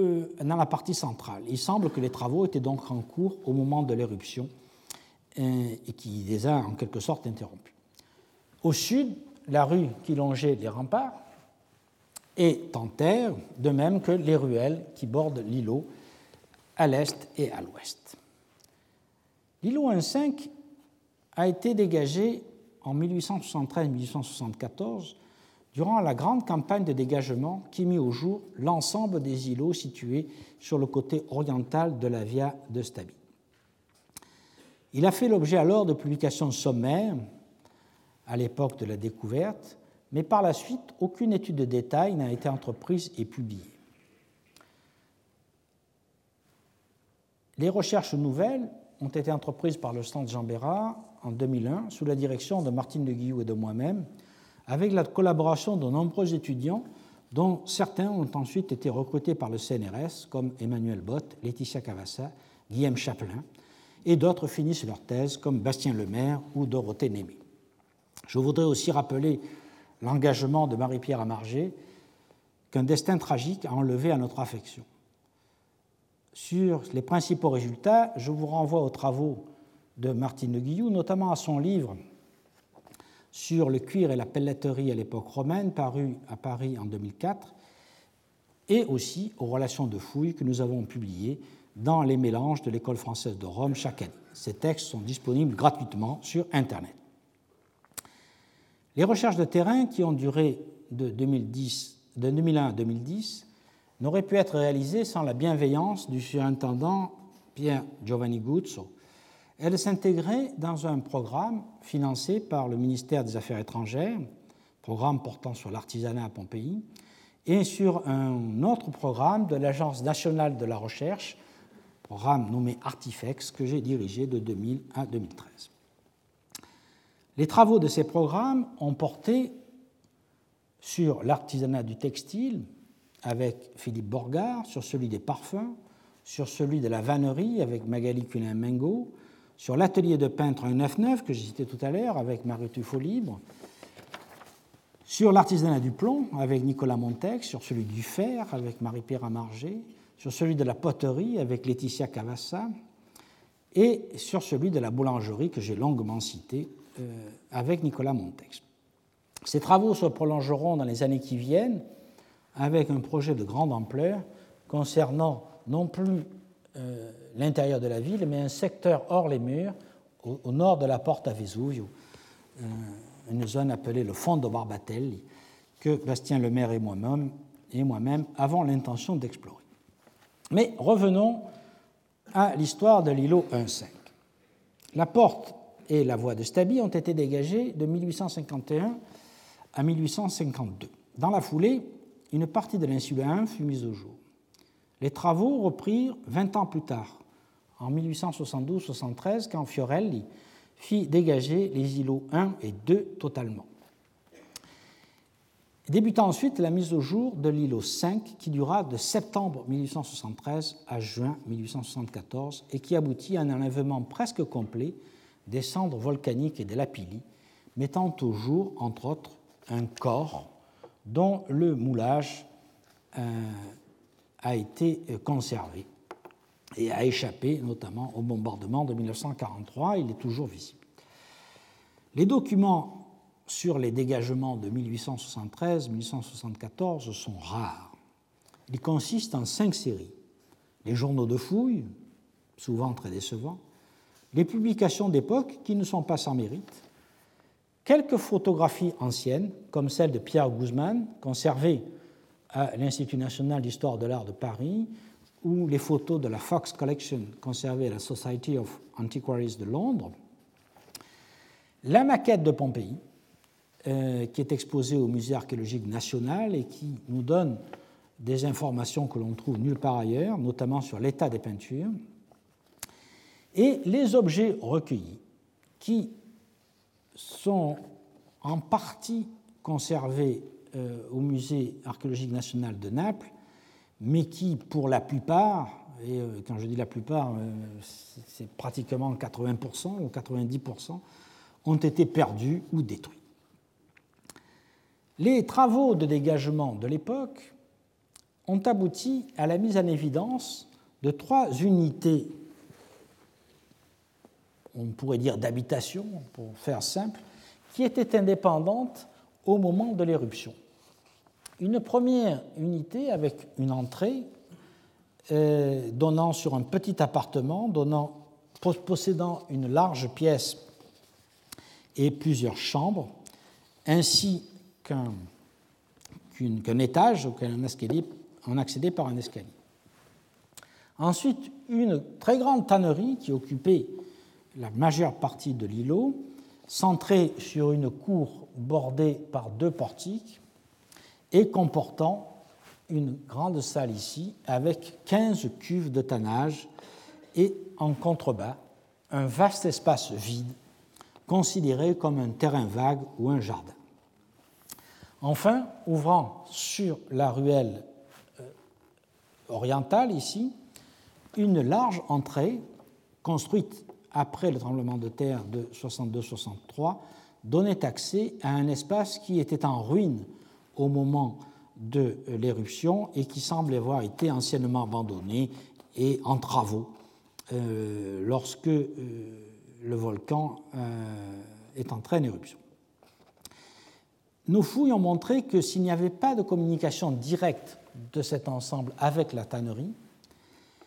euh, dans la partie centrale. Il semble que les travaux étaient donc en cours au moment de l'éruption euh, et qui les a en quelque sorte interrompus. Au sud, la rue qui longeait les remparts est en terre, de même que les ruelles qui bordent l'îlot à l'est et à l'ouest. L'îlot 1.5 a été dégagé en 1873-1874 durant la grande campagne de dégagement qui mit au jour l'ensemble des îlots situés sur le côté oriental de la Via de Stabi. Il a fait l'objet alors de publications sommaires à l'époque de la découverte, mais par la suite, aucune étude de détail n'a été entreprise et publiée. Les recherches nouvelles ont été entreprises par le Centre Jean Bérard en 2001 sous la direction de Martine de Guillou et de moi-même avec la collaboration de nombreux étudiants dont certains ont ensuite été recrutés par le CNRS, comme Emmanuel Bott, Laetitia Cavassa, Guillaume Chaplin, et d'autres finissent leur thèse, comme Bastien Lemaire ou Dorothée Némé. Je voudrais aussi rappeler l'engagement de Marie-Pierre Amargé, qu'un destin tragique a enlevé à notre affection. Sur les principaux résultats, je vous renvoie aux travaux de Martine Guillou, notamment à son livre sur le cuir et la pelleterie à l'époque romaine, paru à Paris en 2004, et aussi aux relations de fouilles que nous avons publiées dans les mélanges de l'École française de Rome chaque année. Ces textes sont disponibles gratuitement sur Internet. Les recherches de terrain qui ont duré de, 2010, de 2001 à 2010 n'auraient pu être réalisées sans la bienveillance du surintendant Pierre Giovanni Guzzo, elle s'intégrait dans un programme financé par le ministère des Affaires étrangères, programme portant sur l'artisanat à Pompéi, et sur un autre programme de l'Agence nationale de la recherche, programme nommé Artifex, que j'ai dirigé de 2000 à 2013. Les travaux de ces programmes ont porté sur l'artisanat du textile avec Philippe Borgard, sur celui des parfums, sur celui de la vannerie avec Magali Culin-Mengo, sur l'atelier de peintre 199 que j'ai cité tout à l'heure avec Marie Tuffeau Libre, sur l'artisanat du plomb avec Nicolas Montex, sur celui du fer avec Marie-Pierre Amargé, sur celui de la poterie avec Laetitia Cavassa et sur celui de la boulangerie que j'ai longuement cité avec Nicolas Montex. Ces travaux se prolongeront dans les années qui viennent avec un projet de grande ampleur concernant non plus euh, l'intérieur de la ville, mais un secteur hors les murs, au, nord de la porte à Vesuvio, euh, une zone appelée le Fondo Barbatelli, que Bastien Lemaire et et moi-même avons l'intention d'explorer. Mais revenons à l'histoire de l'îlot 1.5. La porte et la voie de Stabi ont été dégagées de 1851 à 1852. Dans la foulée, une partie de l'insula 1 fut mise au jour. Les travaux reprirent 20 ans plus tard, en 1872-73, quand Fiorelli fit dégager les îlots 1 et 2 totalement. Débuta ensuite la mise au jour de l'îlot 5 qui dura de septembre 1873 à juin 1874 et qui aboutit à un enlèvement presque complet des cendres volcaniques et des lapilli, mettant au jour, entre autres, un corps dont le moulage euh, a été conservé et a échappé notamment au bombardement de 1943. Il est toujours visible. Les documents sur les dégagements de 1873-1874 sont rares. Ils consistent en cinq séries. Les journaux de fouilles, souvent très décevants, les publications d'époque qui ne sont pas sans mérite, quelques photographies anciennes, comme celle de Pierre Guzman, conservée à l'Institut national d'histoire de l'art de Paris, ou les photos de la Fox Collection conservées à la Society of Antiquaries de Londres, la maquette de Pompéi, euh, qui est exposée au Musée archéologique national et qui nous donne des informations que l'on trouve nulle part ailleurs, notamment sur l'état des peintures, et les objets recueillis, qui sont en partie conservés euh, au Musée archéologique national de Naples, mais qui, pour la plupart, et euh, quand je dis la plupart, euh, c'est pratiquement 80% ou 90%, ont été perdus ou détruits. Les travaux de dégagement de l'époque ont abouti à la mise en évidence de trois unités, on pourrait dire d'habitation, pour faire simple, qui étaient indépendantes au moment de l'éruption. Une première unité avec une entrée euh, donnant sur un petit appartement, possédant une large pièce et plusieurs chambres, ainsi qu'un étage auquel escalier en accédait par un escalier. Ensuite, une très grande tannerie qui occupait la majeure partie de l'îlot, centrée sur une cour bordée par deux portiques et comportant une grande salle ici avec 15 cuves de tannage et en contrebas un vaste espace vide considéré comme un terrain vague ou un jardin. Enfin, ouvrant sur la ruelle orientale ici, une large entrée construite après le tremblement de terre de 62-63 donnait accès à un espace qui était en ruine au moment de l'éruption et qui semble avoir été anciennement abandonné et en travaux euh, lorsque euh, le volcan euh, est en éruption. Nos fouilles ont montré que s'il n'y avait pas de communication directe de cet ensemble avec la tannerie,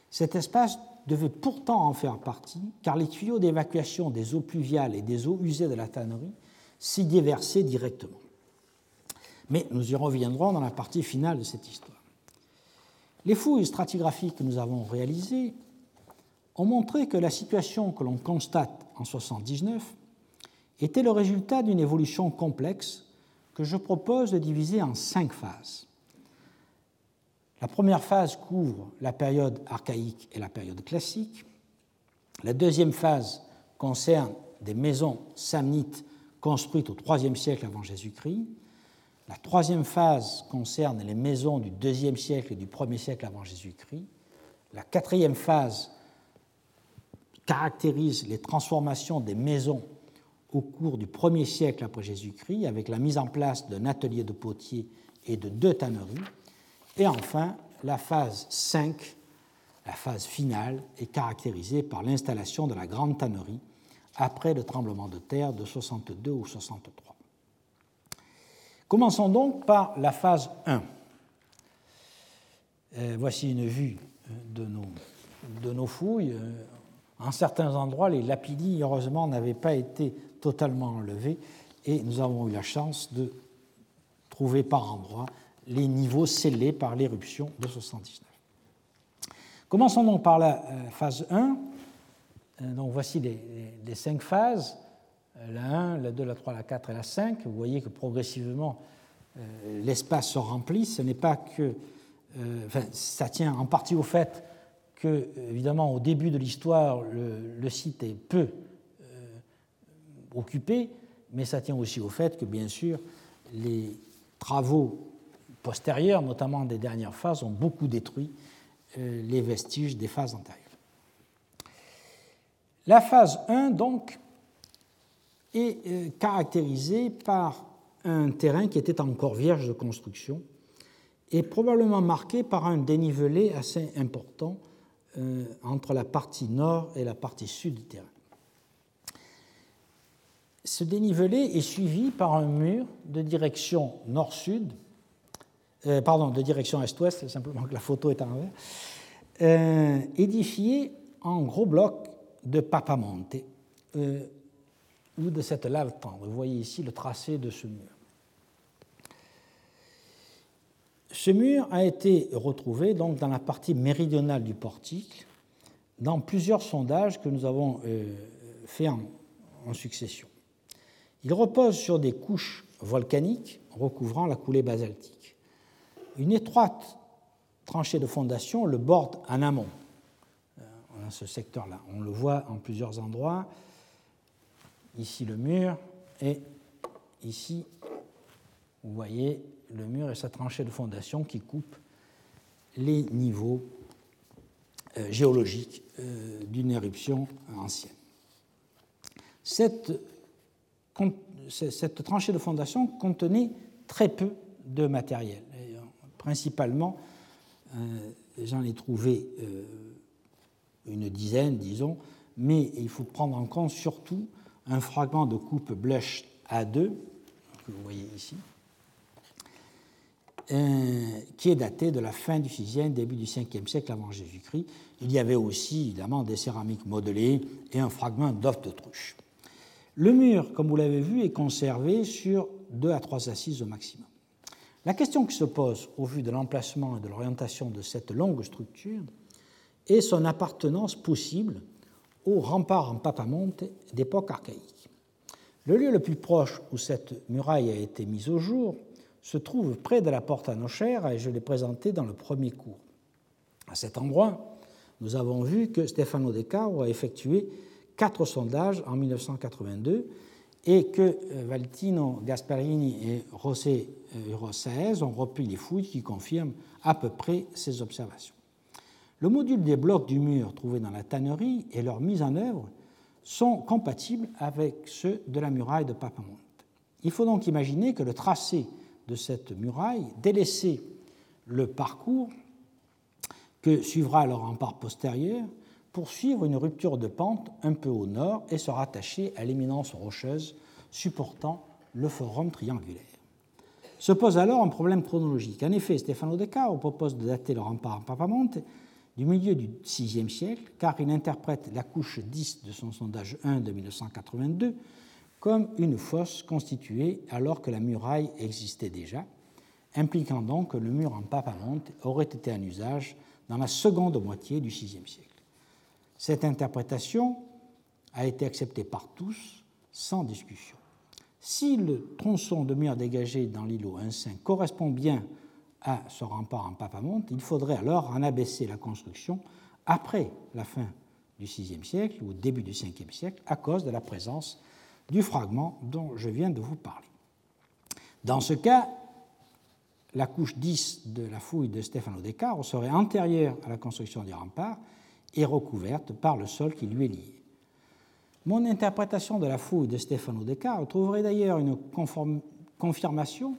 cet espace devait pourtant en faire partie, car les tuyaux d'évacuation des eaux pluviales et des eaux usées de la tannerie s'y déversaient directement. Mais nous y reviendrons dans la partie finale de cette histoire. Les fouilles stratigraphiques que nous avons réalisées ont montré que la situation que l'on constate en 1979 était le résultat d'une évolution complexe que je propose de diviser en cinq phases. La première phase couvre la période archaïque et la période classique. La deuxième phase concerne des maisons samnites construites au IIIe siècle avant Jésus-Christ. La troisième phase concerne les maisons du IIe siècle et du 1er siècle avant Jésus-Christ. La quatrième phase caractérise les transformations des maisons au cours du 1er siècle après Jésus-Christ, avec la mise en place d'un atelier de potier et de deux tanneries. Et enfin, la phase 5, la phase finale, est caractérisée par l'installation de la grande tannerie après le tremblement de terre de 62 ou 63. Commençons donc par la phase 1. Euh, voici une vue euh, de nos, de nos fouilles. Euh, en certains endroits, les lapidis, heureusement, n'avaient pas été totalement enlevés et nous avons eu la chance de trouver par endroits les niveaux scellés par l'éruption de 79. Commençons donc par la euh, phase 1. Euh, donc voici les, cinq phases, euh, la 1, la 2, la 3, la 4 et la 5. Vous voyez que progressivement l'espace se remplit. Ce n'est pas que. Enfin, ça tient en partie au fait que, évidemment, au début de l'histoire, le, site est peu occupé, mais ça tient aussi au fait que, bien sûr, les travaux postérieures, notamment des dernières phases, ont beaucoup détruit euh, les vestiges des phases antérieures. La phase 1, donc, est euh, caractérisée par un terrain qui était encore vierge de construction et probablement marqué par un dénivelé assez important euh, entre la partie nord et la partie sud du terrain. Ce dénivelé est suivi par un mur de direction nord-sud euh, pardon, de direction est-ouest, simplement que la photo est en envers, euh, édifié en gros blocs de papamonte. Euh, ou de cette lave tendre. Vous voyez ici le tracé de ce mur. Ce mur a été retrouvé donc dans la partie méridionale du portique dans plusieurs sondages que nous avons euh, faits en, succession. Il repose sur des couches volcaniques recouvrant la coulée basaltique. Une étroite tranchée de fondation le borde en amont, euh, ce secteur-là. On le voit en plusieurs endroits. Ici le mur et ici, vous voyez le mur et sa tranchée de fondation qui coupe les niveaux euh, géologiques euh, d'une éruption ancienne. Cette, tranchée de fondation contenait très peu de matériel. Euh, principalement, j'en ai trouvé une dizaine, disons, mais il faut prendre en compte surtout un fragment de coupe blush A2, que vous voyez ici, euh, qui est daté de la fin du 6e, début du 5e siècle avant Jésus-Christ. Il y avait aussi évidemment des céramiques modelées et un fragment d'œuf d'autruche. Le mur, comme vous l'avez vu, est conservé sur deux à trois assises au maximum. La question qui se pose au vu de l'emplacement et de l'orientation de cette longue structure est son appartenance possible au rempart en papamonte d'époque archaïque. Le lieu le plus proche où cette muraille a été mise au jour se trouve près de la porte à Nochère et je l'ai présenté dans le premier cours. À cet endroit, nous avons vu que Stefano De Caro a effectué quatre sondages en 1982 et que euh, Valtino Gasparini et José euh, Rosaez ont repris les fouilles qui confirment à peu près ces observations. Le module des blocs du mur trouvés dans la tannerie et leur mise en œuvre sont compatibles avec ceux de la muraille de Papamonte. Il faut donc imaginer que le tracé de cette muraille, délaisser le parcours que suivra le rempart postérieur pour suivre une rupture de pente un peu au nord et se rattacher à l'éminence rocheuse supportant le forum triangulaire. Se pose alors un problème chronologique. En effet, Stefano De propose de dater le rempart en Papamonte du milieu du VIe siècle, car il interprète la couche 10 de son sondage 1 de 1982 comme une fosse constituée alors que la muraille existait déjà, impliquant donc que le mur en papamonte aurait été en usage dans la seconde moitié du VIe siècle. Cette interprétation a été acceptée par tous sans discussion. Si le tronçon de mur dégagé dans l'îlot 1.5 correspond bien à ce rempart en papamonte, il faudrait alors en abaisser la construction après la fin du VIe siècle ou au début du Ve siècle à cause de la présence du fragment dont je viens de vous parler. Dans ce cas, la couche 10 de la fouille de Stefano De Caro serait antérieure à la construction du rempart et recouverte par le sol qui lui est lié. Mon interprétation de la fouille de Stefano De Caro trouverait d'ailleurs une confirmation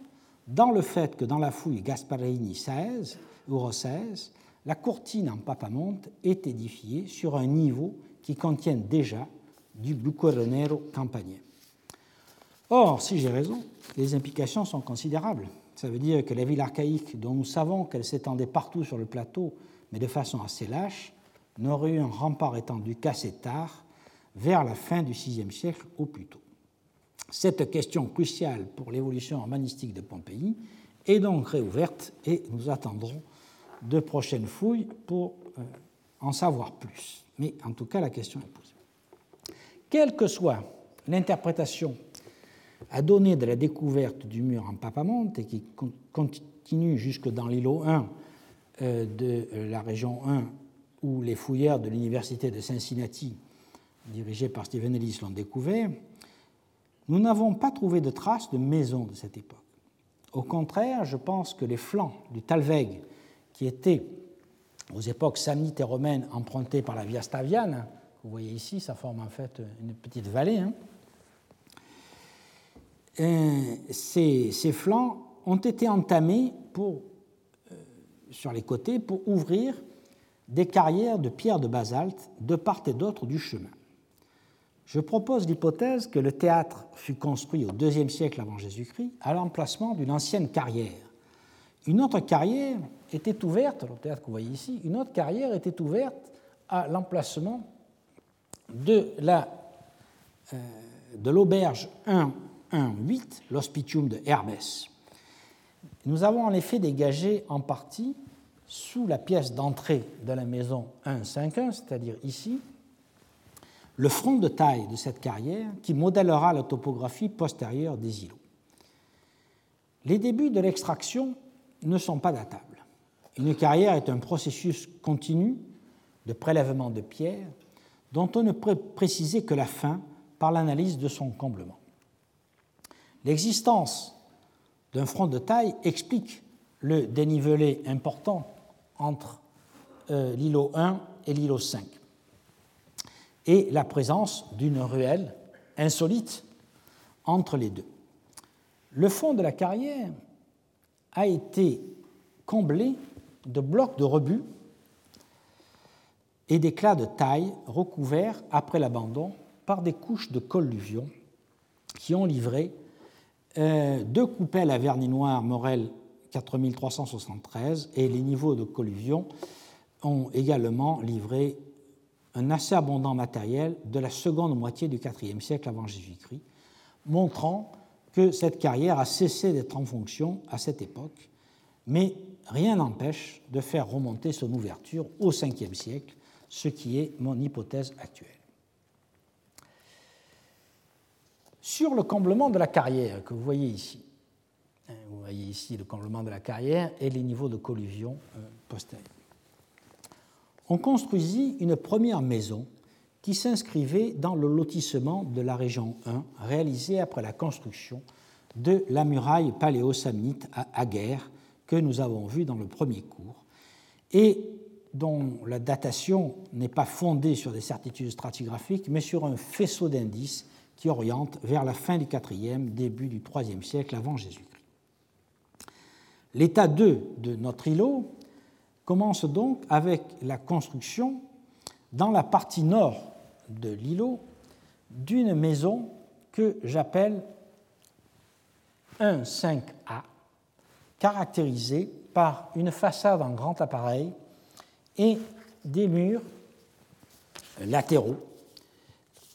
dans le fait que dans la fouille Gasparini 16 ou 16, la courtine en papamonte est édifiée sur un niveau qui contient déjà du Bucoronero campagnien. Or, si j'ai raison, les implications sont considérables. Ça veut dire que la ville archaïque, dont nous savons qu'elle s'étendait partout sur le plateau, mais de façon assez lâche, n'aurait eu un rempart étendu qu'assez tard, vers la fin du VIe siècle au plus tôt. Cette question cruciale pour l'évolution urbanistique de Pompéi est donc réouverte et nous attendrons de prochaines fouilles pour euh, en savoir plus. Mais en tout cas, la question est posée. Quelle que soit l'interprétation à donner de la découverte du mur en Papamonte et qui continue jusque dans l'îlot 1 euh, de euh, la région 1 où les fouilleurs de l'université de Cincinnati, dirigés par Stephen Ellis, l'ont découvert, nous n'avons pas trouvé de traces de maisons de cette époque. Au contraire, je pense que les flancs du Talweg, qui étaient aux époques samnites et romaines empruntées par la Via Staviane, vous voyez ici, ça forme en fait une petite vallée. Hein. ces, flancs ont été entamés euh, sur les côtés pour ouvrir des carrières de pierres de basalte de part et d'autre du chemin. Je propose l'hypothèse que le théâtre fut construit au IIe siècle avant Jésus-Christ à l'emplacement d'une ancienne carrière. Une autre carrière était ouverte, le théâtre que vous voyez ici, une autre carrière était ouverte à l'emplacement de la euh, de l'auberge 118, l'hospitium de Hermès. Nous avons en effet dégagé en partie, sous la pièce d'entrée de la maison 151, c'est-à-dire ici, le front de taille de cette carrière qui modèlera la topographie postérieure des îlots. Les débuts de l'extraction ne sont pas datables. Une carrière est un processus continu de prélèvement de pierres dont on ne peut préciser que la fin par l'analyse de son comblement. L'existence d'un front de taille explique le dénivelé important entre euh, l'îlot 1 et l'îlot 5 et la présence d'une ruelle insolite entre les deux. Le fond de la carrière a été comblé de blocs de rebut et d'éclats de taille recouverts après l'abandon par des couches de colluvion qui ont livré euh, deux coupelles à vernis noir Morel 4373 et les niveaux de colluvion ont également livré un assez abondant matériel de la seconde moitié du IVe siècle avant Jésus-Christ, montrant que cette carrière a cessé d'être en fonction à cette époque, mais rien n'empêche de faire remonter son ouverture au Ve siècle, ce qui est mon hypothèse actuelle. Sur le comblement de la carrière que vous voyez ici, vous voyez ici le comblement de la carrière et les niveaux de collusion euh, postérieurs. On construisit une première maison qui s'inscrivait dans le lotissement de la région 1 réalisé après la construction de la muraille paléosamnite à Aguerre que nous avons vu dans le premier cours et dont la datation n'est pas fondée sur des certitudes stratigraphiques mais sur un faisceau d'indices qui oriente vers la fin du IVe, début du IIIe siècle avant Jésus-Christ. L'état 2 de notre îlot commence donc avec la construction dans la partie nord de l'îlot d'une maison que j'appelle 1-5A, caractérisée par une façade en grand appareil et des murs latéraux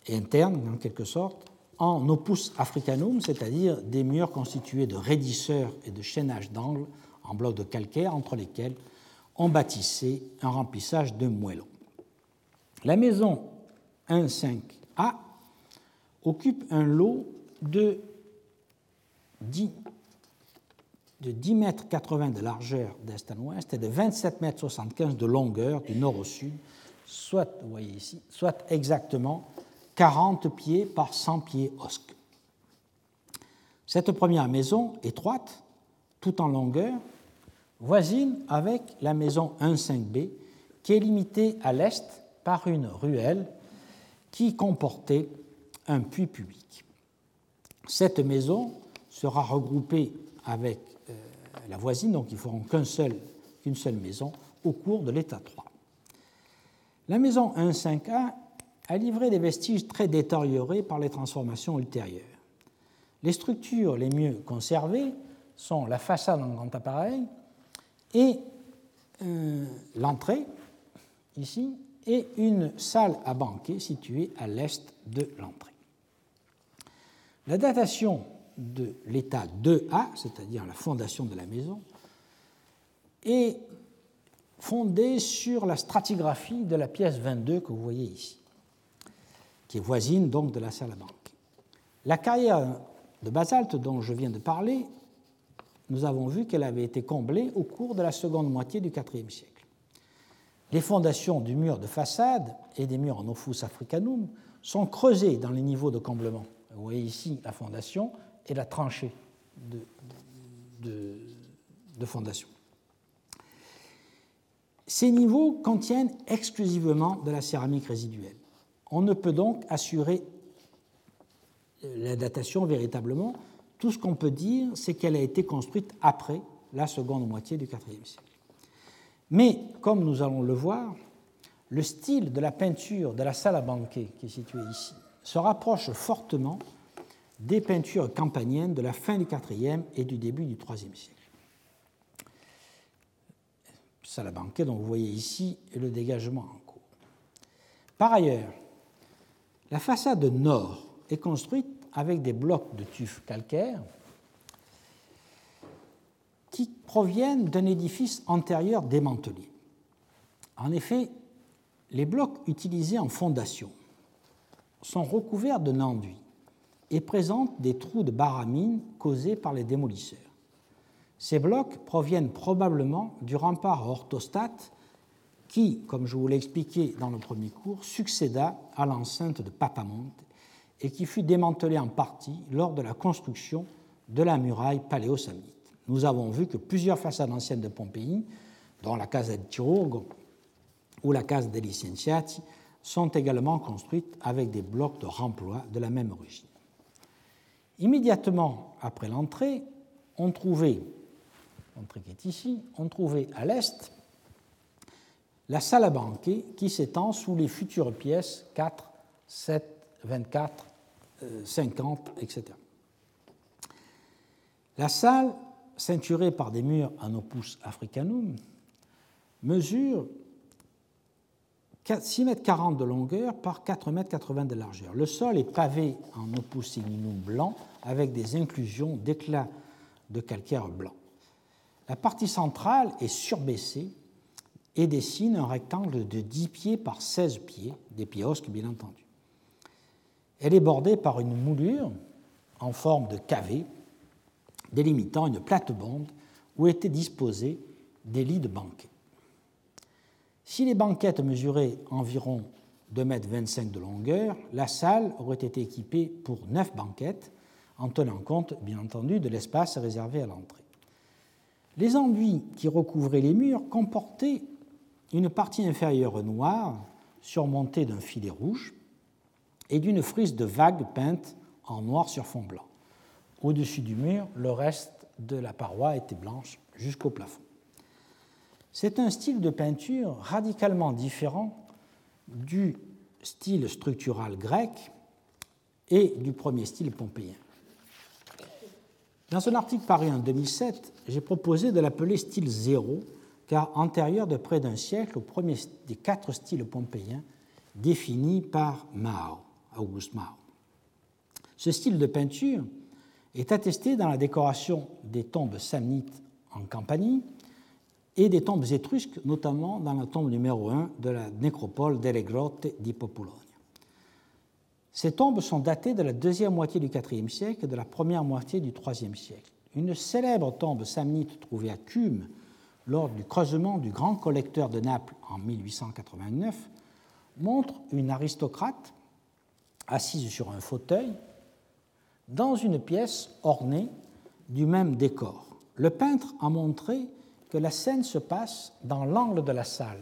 internes, en quelque sorte, en opus africanum, c'est-à-dire des murs constitués de raidisseurs et de chaînages d'angles en blocs de calcaire entre lesquels on bâtissait un remplissage de moellons. La maison 1.5a occupe un lot de 10, de 10 mètres 80 de largeur d'est en ouest et de 27 mètres 75 de longueur du nord au sud, soit, vous voyez ici, soit exactement 40 pieds par 100 pieds osque. Cette première maison, étroite, tout en longueur, voisine avec la maison 1.5b, qui est limitée à l'est par une ruelle qui comportait un puits public. Cette maison sera regroupée avec euh, la voisine, donc ils feront qu'une seul, seule maison au cours de l'état 3. La maison 1.5a a livré des vestiges très détériorés par les transformations ultérieures. Les structures les mieux conservées sont la façade en grand appareil et euh, l'entrée, ici, et une salle à banquet située à l'est de l'entrée. La datation de l'état 2A, c'est-à-dire la fondation de la maison, est fondée sur la stratigraphie de la pièce 22 que vous voyez ici, qui est voisine donc de la banquet. La carrière de basalte dont je viens de parler, nous avons vu qu'elle avait été comblée au cours de la seconde moitié du IVe siècle. Les fondations du mur de façade et des murs en offus africanum sont creusées dans les niveaux de comblement. Vous voyez ici la fondation et la tranchée de fondation. Ces niveaux contiennent exclusivement de la céramique résiduelle. On ne peut donc assurer la datation véritablement. Tout ce qu'on peut dire, c'est qu'elle a été construite après la seconde moitié du IVe siècle. Mais, comme nous allons le voir, le style de la peinture de la salle à banquet qui est située ici se rapproche fortement des peintures campaniennes de la fin du IVe et du début du IIIe siècle. Salle à banquet dont vous voyez ici le dégagement en cours. Par ailleurs, la façade nord est construite avec des blocs de tuf calcaire qui proviennent d'un édifice antérieur démantelé. En effet, les blocs utilisés en fondation sont recouverts de enduit et présentent des trous de baramine causés par les démolisseurs. Ces blocs proviennent probablement du rempart orthostate qui, comme je vous l'ai expliqué dans le premier cours, succéda à l'enceinte de Papamonte et qui fut démantelé en partie lors de la construction de la muraille paléosamnite. Nous avons vu que plusieurs façades anciennes de Pompéi, dont la Casa del Chirurgo ou la Casa dei sont également construites avec des blocs de remploi de la même origine. Immédiatement après l'entrée, on trouvait, l'entrée est ici, on trouvait à l'est la salle à banquet qui s'étend sous les futures pièces 4, 7, 24, 50, etc. La salle, ceinturée par des murs en opus africanum, mesure 6,40 m de longueur par 4,80 m de largeur. Le sol est pavé en opus signinum blanc avec des inclusions d'éclats de calcaire blanc. La partie centrale est surbaissée et dessine un rectangle de 10 pieds par 16 pieds, des piosques bien entendu. Elle est bordée par une moulure en forme de cavé délimitant une plate-bande où étaient disposés des lits de banquet. Si les banquettes mesuraient environ 2,25 m de longueur, la salle aurait été équipée pour 9 banquettes, en tenant compte, bien entendu, de l'espace réservé à l'entrée. Les enduits qui recouvraient les murs comportaient une partie inférieure noire surmontée d'un filet rouge et d'une frise de vagues peintes en noir sur fond blanc. Au-dessus du mur, le reste de la paroi était blanche jusqu'au plafond. C'est un style de peinture radicalement différent du style structural grec et du premier style pompéien. Dans un article paru en 2007, j'ai proposé de l'appeler style zéro antérieur de près d'un siècle au premier des quatre styles pompéiens définis par Mao, Auguste Mao. Ce style de peinture est attesté dans la décoration des tombes samnites en Campanie et des tombes étrusques, notamment dans la tombe numéro 1 de la nécropole delle Grotte di Populonia. Ces tombes sont datées de la deuxième moitié du IVe siècle et de la première moitié du IIIe siècle. Une célèbre tombe samnite trouvée à Cume lors du creusement du grand collecteur de Naples en 1889 montre une aristocrate assise sur un fauteuil dans une pièce ornée du même décor. Le peintre a montré que la scène se passe dans l'angle de la salle,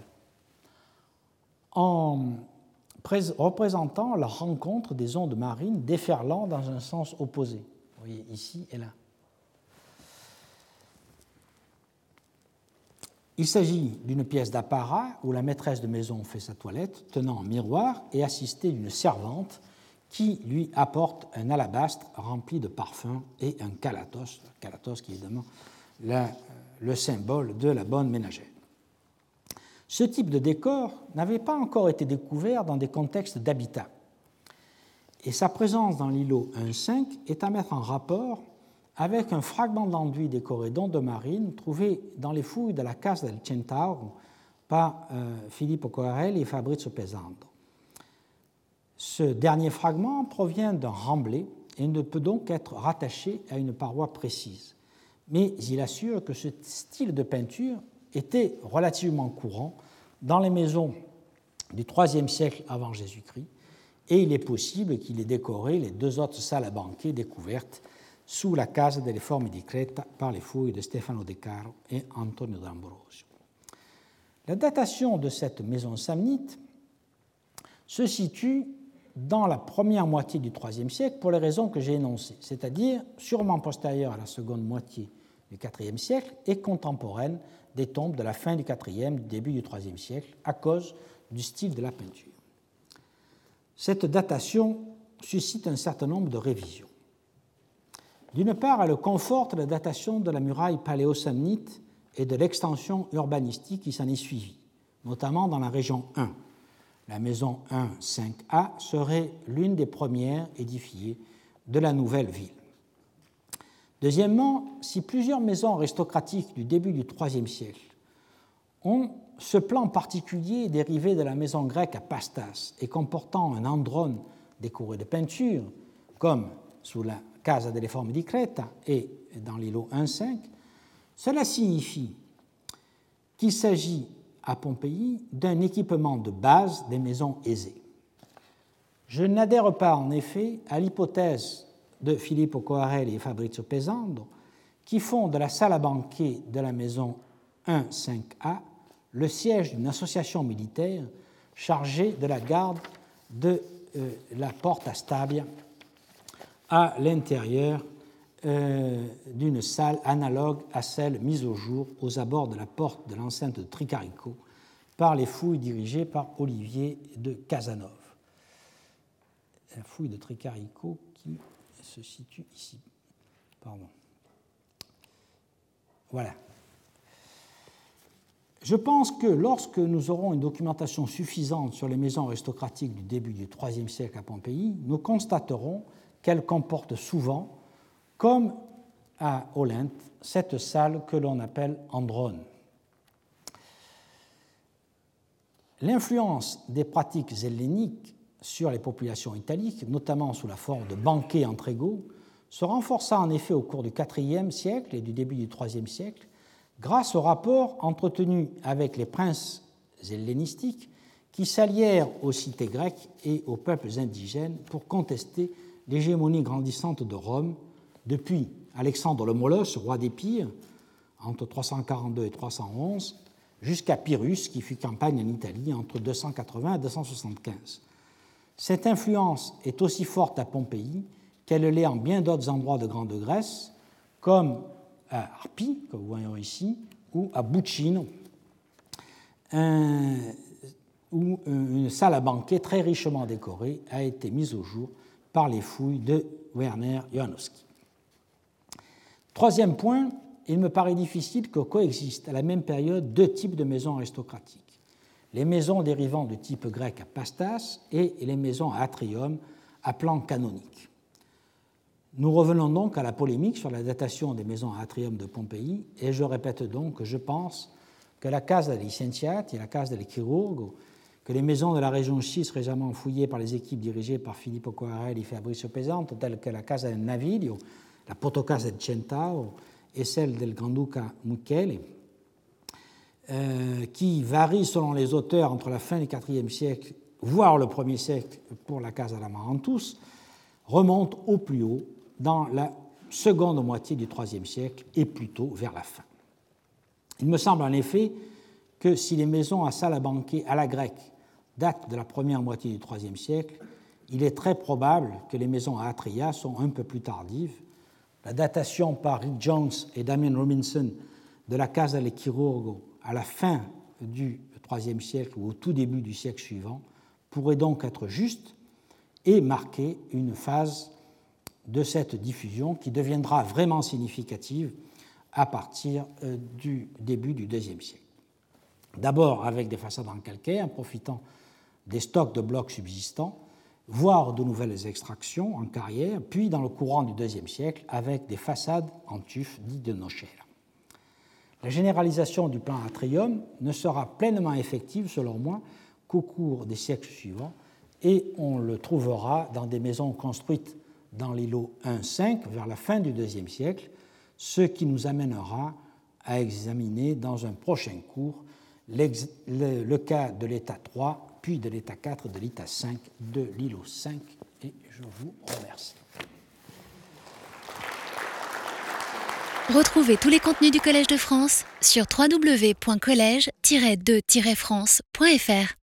en représentant la rencontre des ondes marines déferlant dans un sens opposé. Vous voyez, ici et là. Il s'agit d'une pièce d'apparat où la maîtresse de maison fait sa toilette, tenant un miroir et assistée d'une servante qui lui apporte un alabastre rempli de parfums et un calatos, calatos qui est évidemment le symbole de la bonne ménagère. Ce type de décor n'avait pas encore été découvert dans des contextes d'habitat, et sa présence dans l'îlot 1.5 est à mettre en rapport avec un fragment d'enduit décoré d'ondes marines trouvé dans les fouilles de la Casa del Centauro par euh, Filippo Coarelli et Fabrizio Pesando. Ce dernier fragment provient d'un remblai et ne peut donc être rattaché à une paroi précise. Mais il assure que ce style de peinture était relativement courant dans les maisons du IIIe siècle avant Jésus-Christ, et il est possible qu'il ait décoré les deux autres salles à banquet découvertes sous la Casa delle Forme di Creta par les fouilles de Stefano De Caro et Antonio d'Ambrosio. La datation de cette maison samnite se situe dans la première moitié du IIIe siècle pour les raisons que j'ai énoncées, c'est-à-dire sûrement postérieure à la seconde moitié du IVe siècle et contemporaine des tombes de la fin du IVe, début du IIIe siècle, à cause du style de la peinture. Cette datation suscite un certain nombre de révisions. D'une part, elle conforte la datation de la muraille paléosamnite et de l'extension urbanistique qui s'en est suivie, notamment dans la région 1. la maison 1-5A serait l'une des premières édifiées de la nouvelle ville. Deuxièmement, si plusieurs maisons aristocratiques du début du IIIe siècle ont ce plan particulier dérivé de la maison grecque à Pastas et comportant un androne décoré de peinture, comme sous la Casa delle Forme di Creta et dans l'îlot 1.5, cela signifie qu'il s'agit à Pompéi d'un équipement de base des maisons aisées. Je n'adhère pas en effet à l'hypothèse de Filippo Coarelli et Fabrizio Pesando qui font de la salle à banquet de la maison 1-5A le siège d'une association militaire chargée de la garde de euh, la porte à Stabia à l'intérieur euh, d'une salle analogue à celle mise au jour aux abords de la porte de l'enceinte de Tricarico par les fouilles dirigées par Olivier de Casanova. La fouille de Tricarico qui se situe ici. Pardon. Voilà. Je pense que lorsque nous aurons une documentation suffisante sur les maisons aristocratiques du début du IIIe siècle à Pompéi, nous constaterons qu'elles comportent souvent, comme à Olympe, cette salle que l'on appelle androne. L'influence des pratiques helléniques sur les populations italiques, notamment sous la forme de banquets entre égaux, se renforça en effet au cours du IVe siècle et du début du IIIe siècle, grâce aux rapports entretenus avec les princes hellénistiques qui s'allièrent aux cités grecques et aux peuples indigènes pour contester l'hégémonie grandissante de Rome depuis Alexandre le Molosse, roi d'Épire, entre 342 et 311, jusqu'à Pyrrhus, qui fut campagne en Italie entre 280 et 275. Cette influence est aussi forte à Pompéi qu'elle l'est en bien d'autres endroits de Grande Grèce, comme à Arpi, comme vous voyez ici, ou à Buccino, où une salle à banquet très richement décorée a été mise au jour par les fouilles de Werner Janowski. Troisième point, il me paraît difficile que coexistent à la même période deux types de maisons aristocratiques les maisons dérivant du type grec à pastas et les maisons à atrium à plan canonique. Nous revenons donc à la polémique sur la datation des maisons à atrium de Pompéi, et je répète donc que je pense que la Casa dei Licenciati et la Casa del Chirurgo, que les maisons de la région 6 récemment fouillées par les équipes dirigées par Filippo Coarelli et Fabrizio Pesante, telles que la Casa del Naviglio, la Protocasa del Centauro et celle del Granduca Michele, euh, qui varient selon les auteurs entre la fin du IVe siècle, voire le 1er siècle pour la Casa d'Amarantus, remontent au plus haut dans la seconde moitié du IIIe siècle et plutôt vers la fin. Il me semble en effet que si les maisons à salle à banquet à la grecque datent de la première moitié du IIIe siècle, il est très probable que les maisons à atria sont un peu plus tardives. La datation par Rick Jones et Damien Robinson de la Casa del Chirurgo à la fin du IIIe siècle ou au tout début du siècle suivant pourrait donc être juste et marquer une phase de cette diffusion qui deviendra vraiment significative à partir euh, du début du IIe siècle. D'abord avec des façades en calcaire, profitant des stocks de blocs subsistants, voire de nouvelles extractions en carrière, puis dans le courant du IIe siècle avec des façades en tuf dites de nochères. La généralisation du plan atrium ne sera pleinement effective, selon moi, qu'au cours des siècles suivants, et on le trouvera dans des maisons construites dans l'îlot 1.5 vers la fin du IIe siècle, ce qui nous amènera à examiner dans un prochain cours le, cas de l'état 3, puis de l'état 4, de l'état 5 de l'îlot 5. Et je vous remercie. Retrouvez tous les contenus du Collège de France sur www.colège-2-france.fr.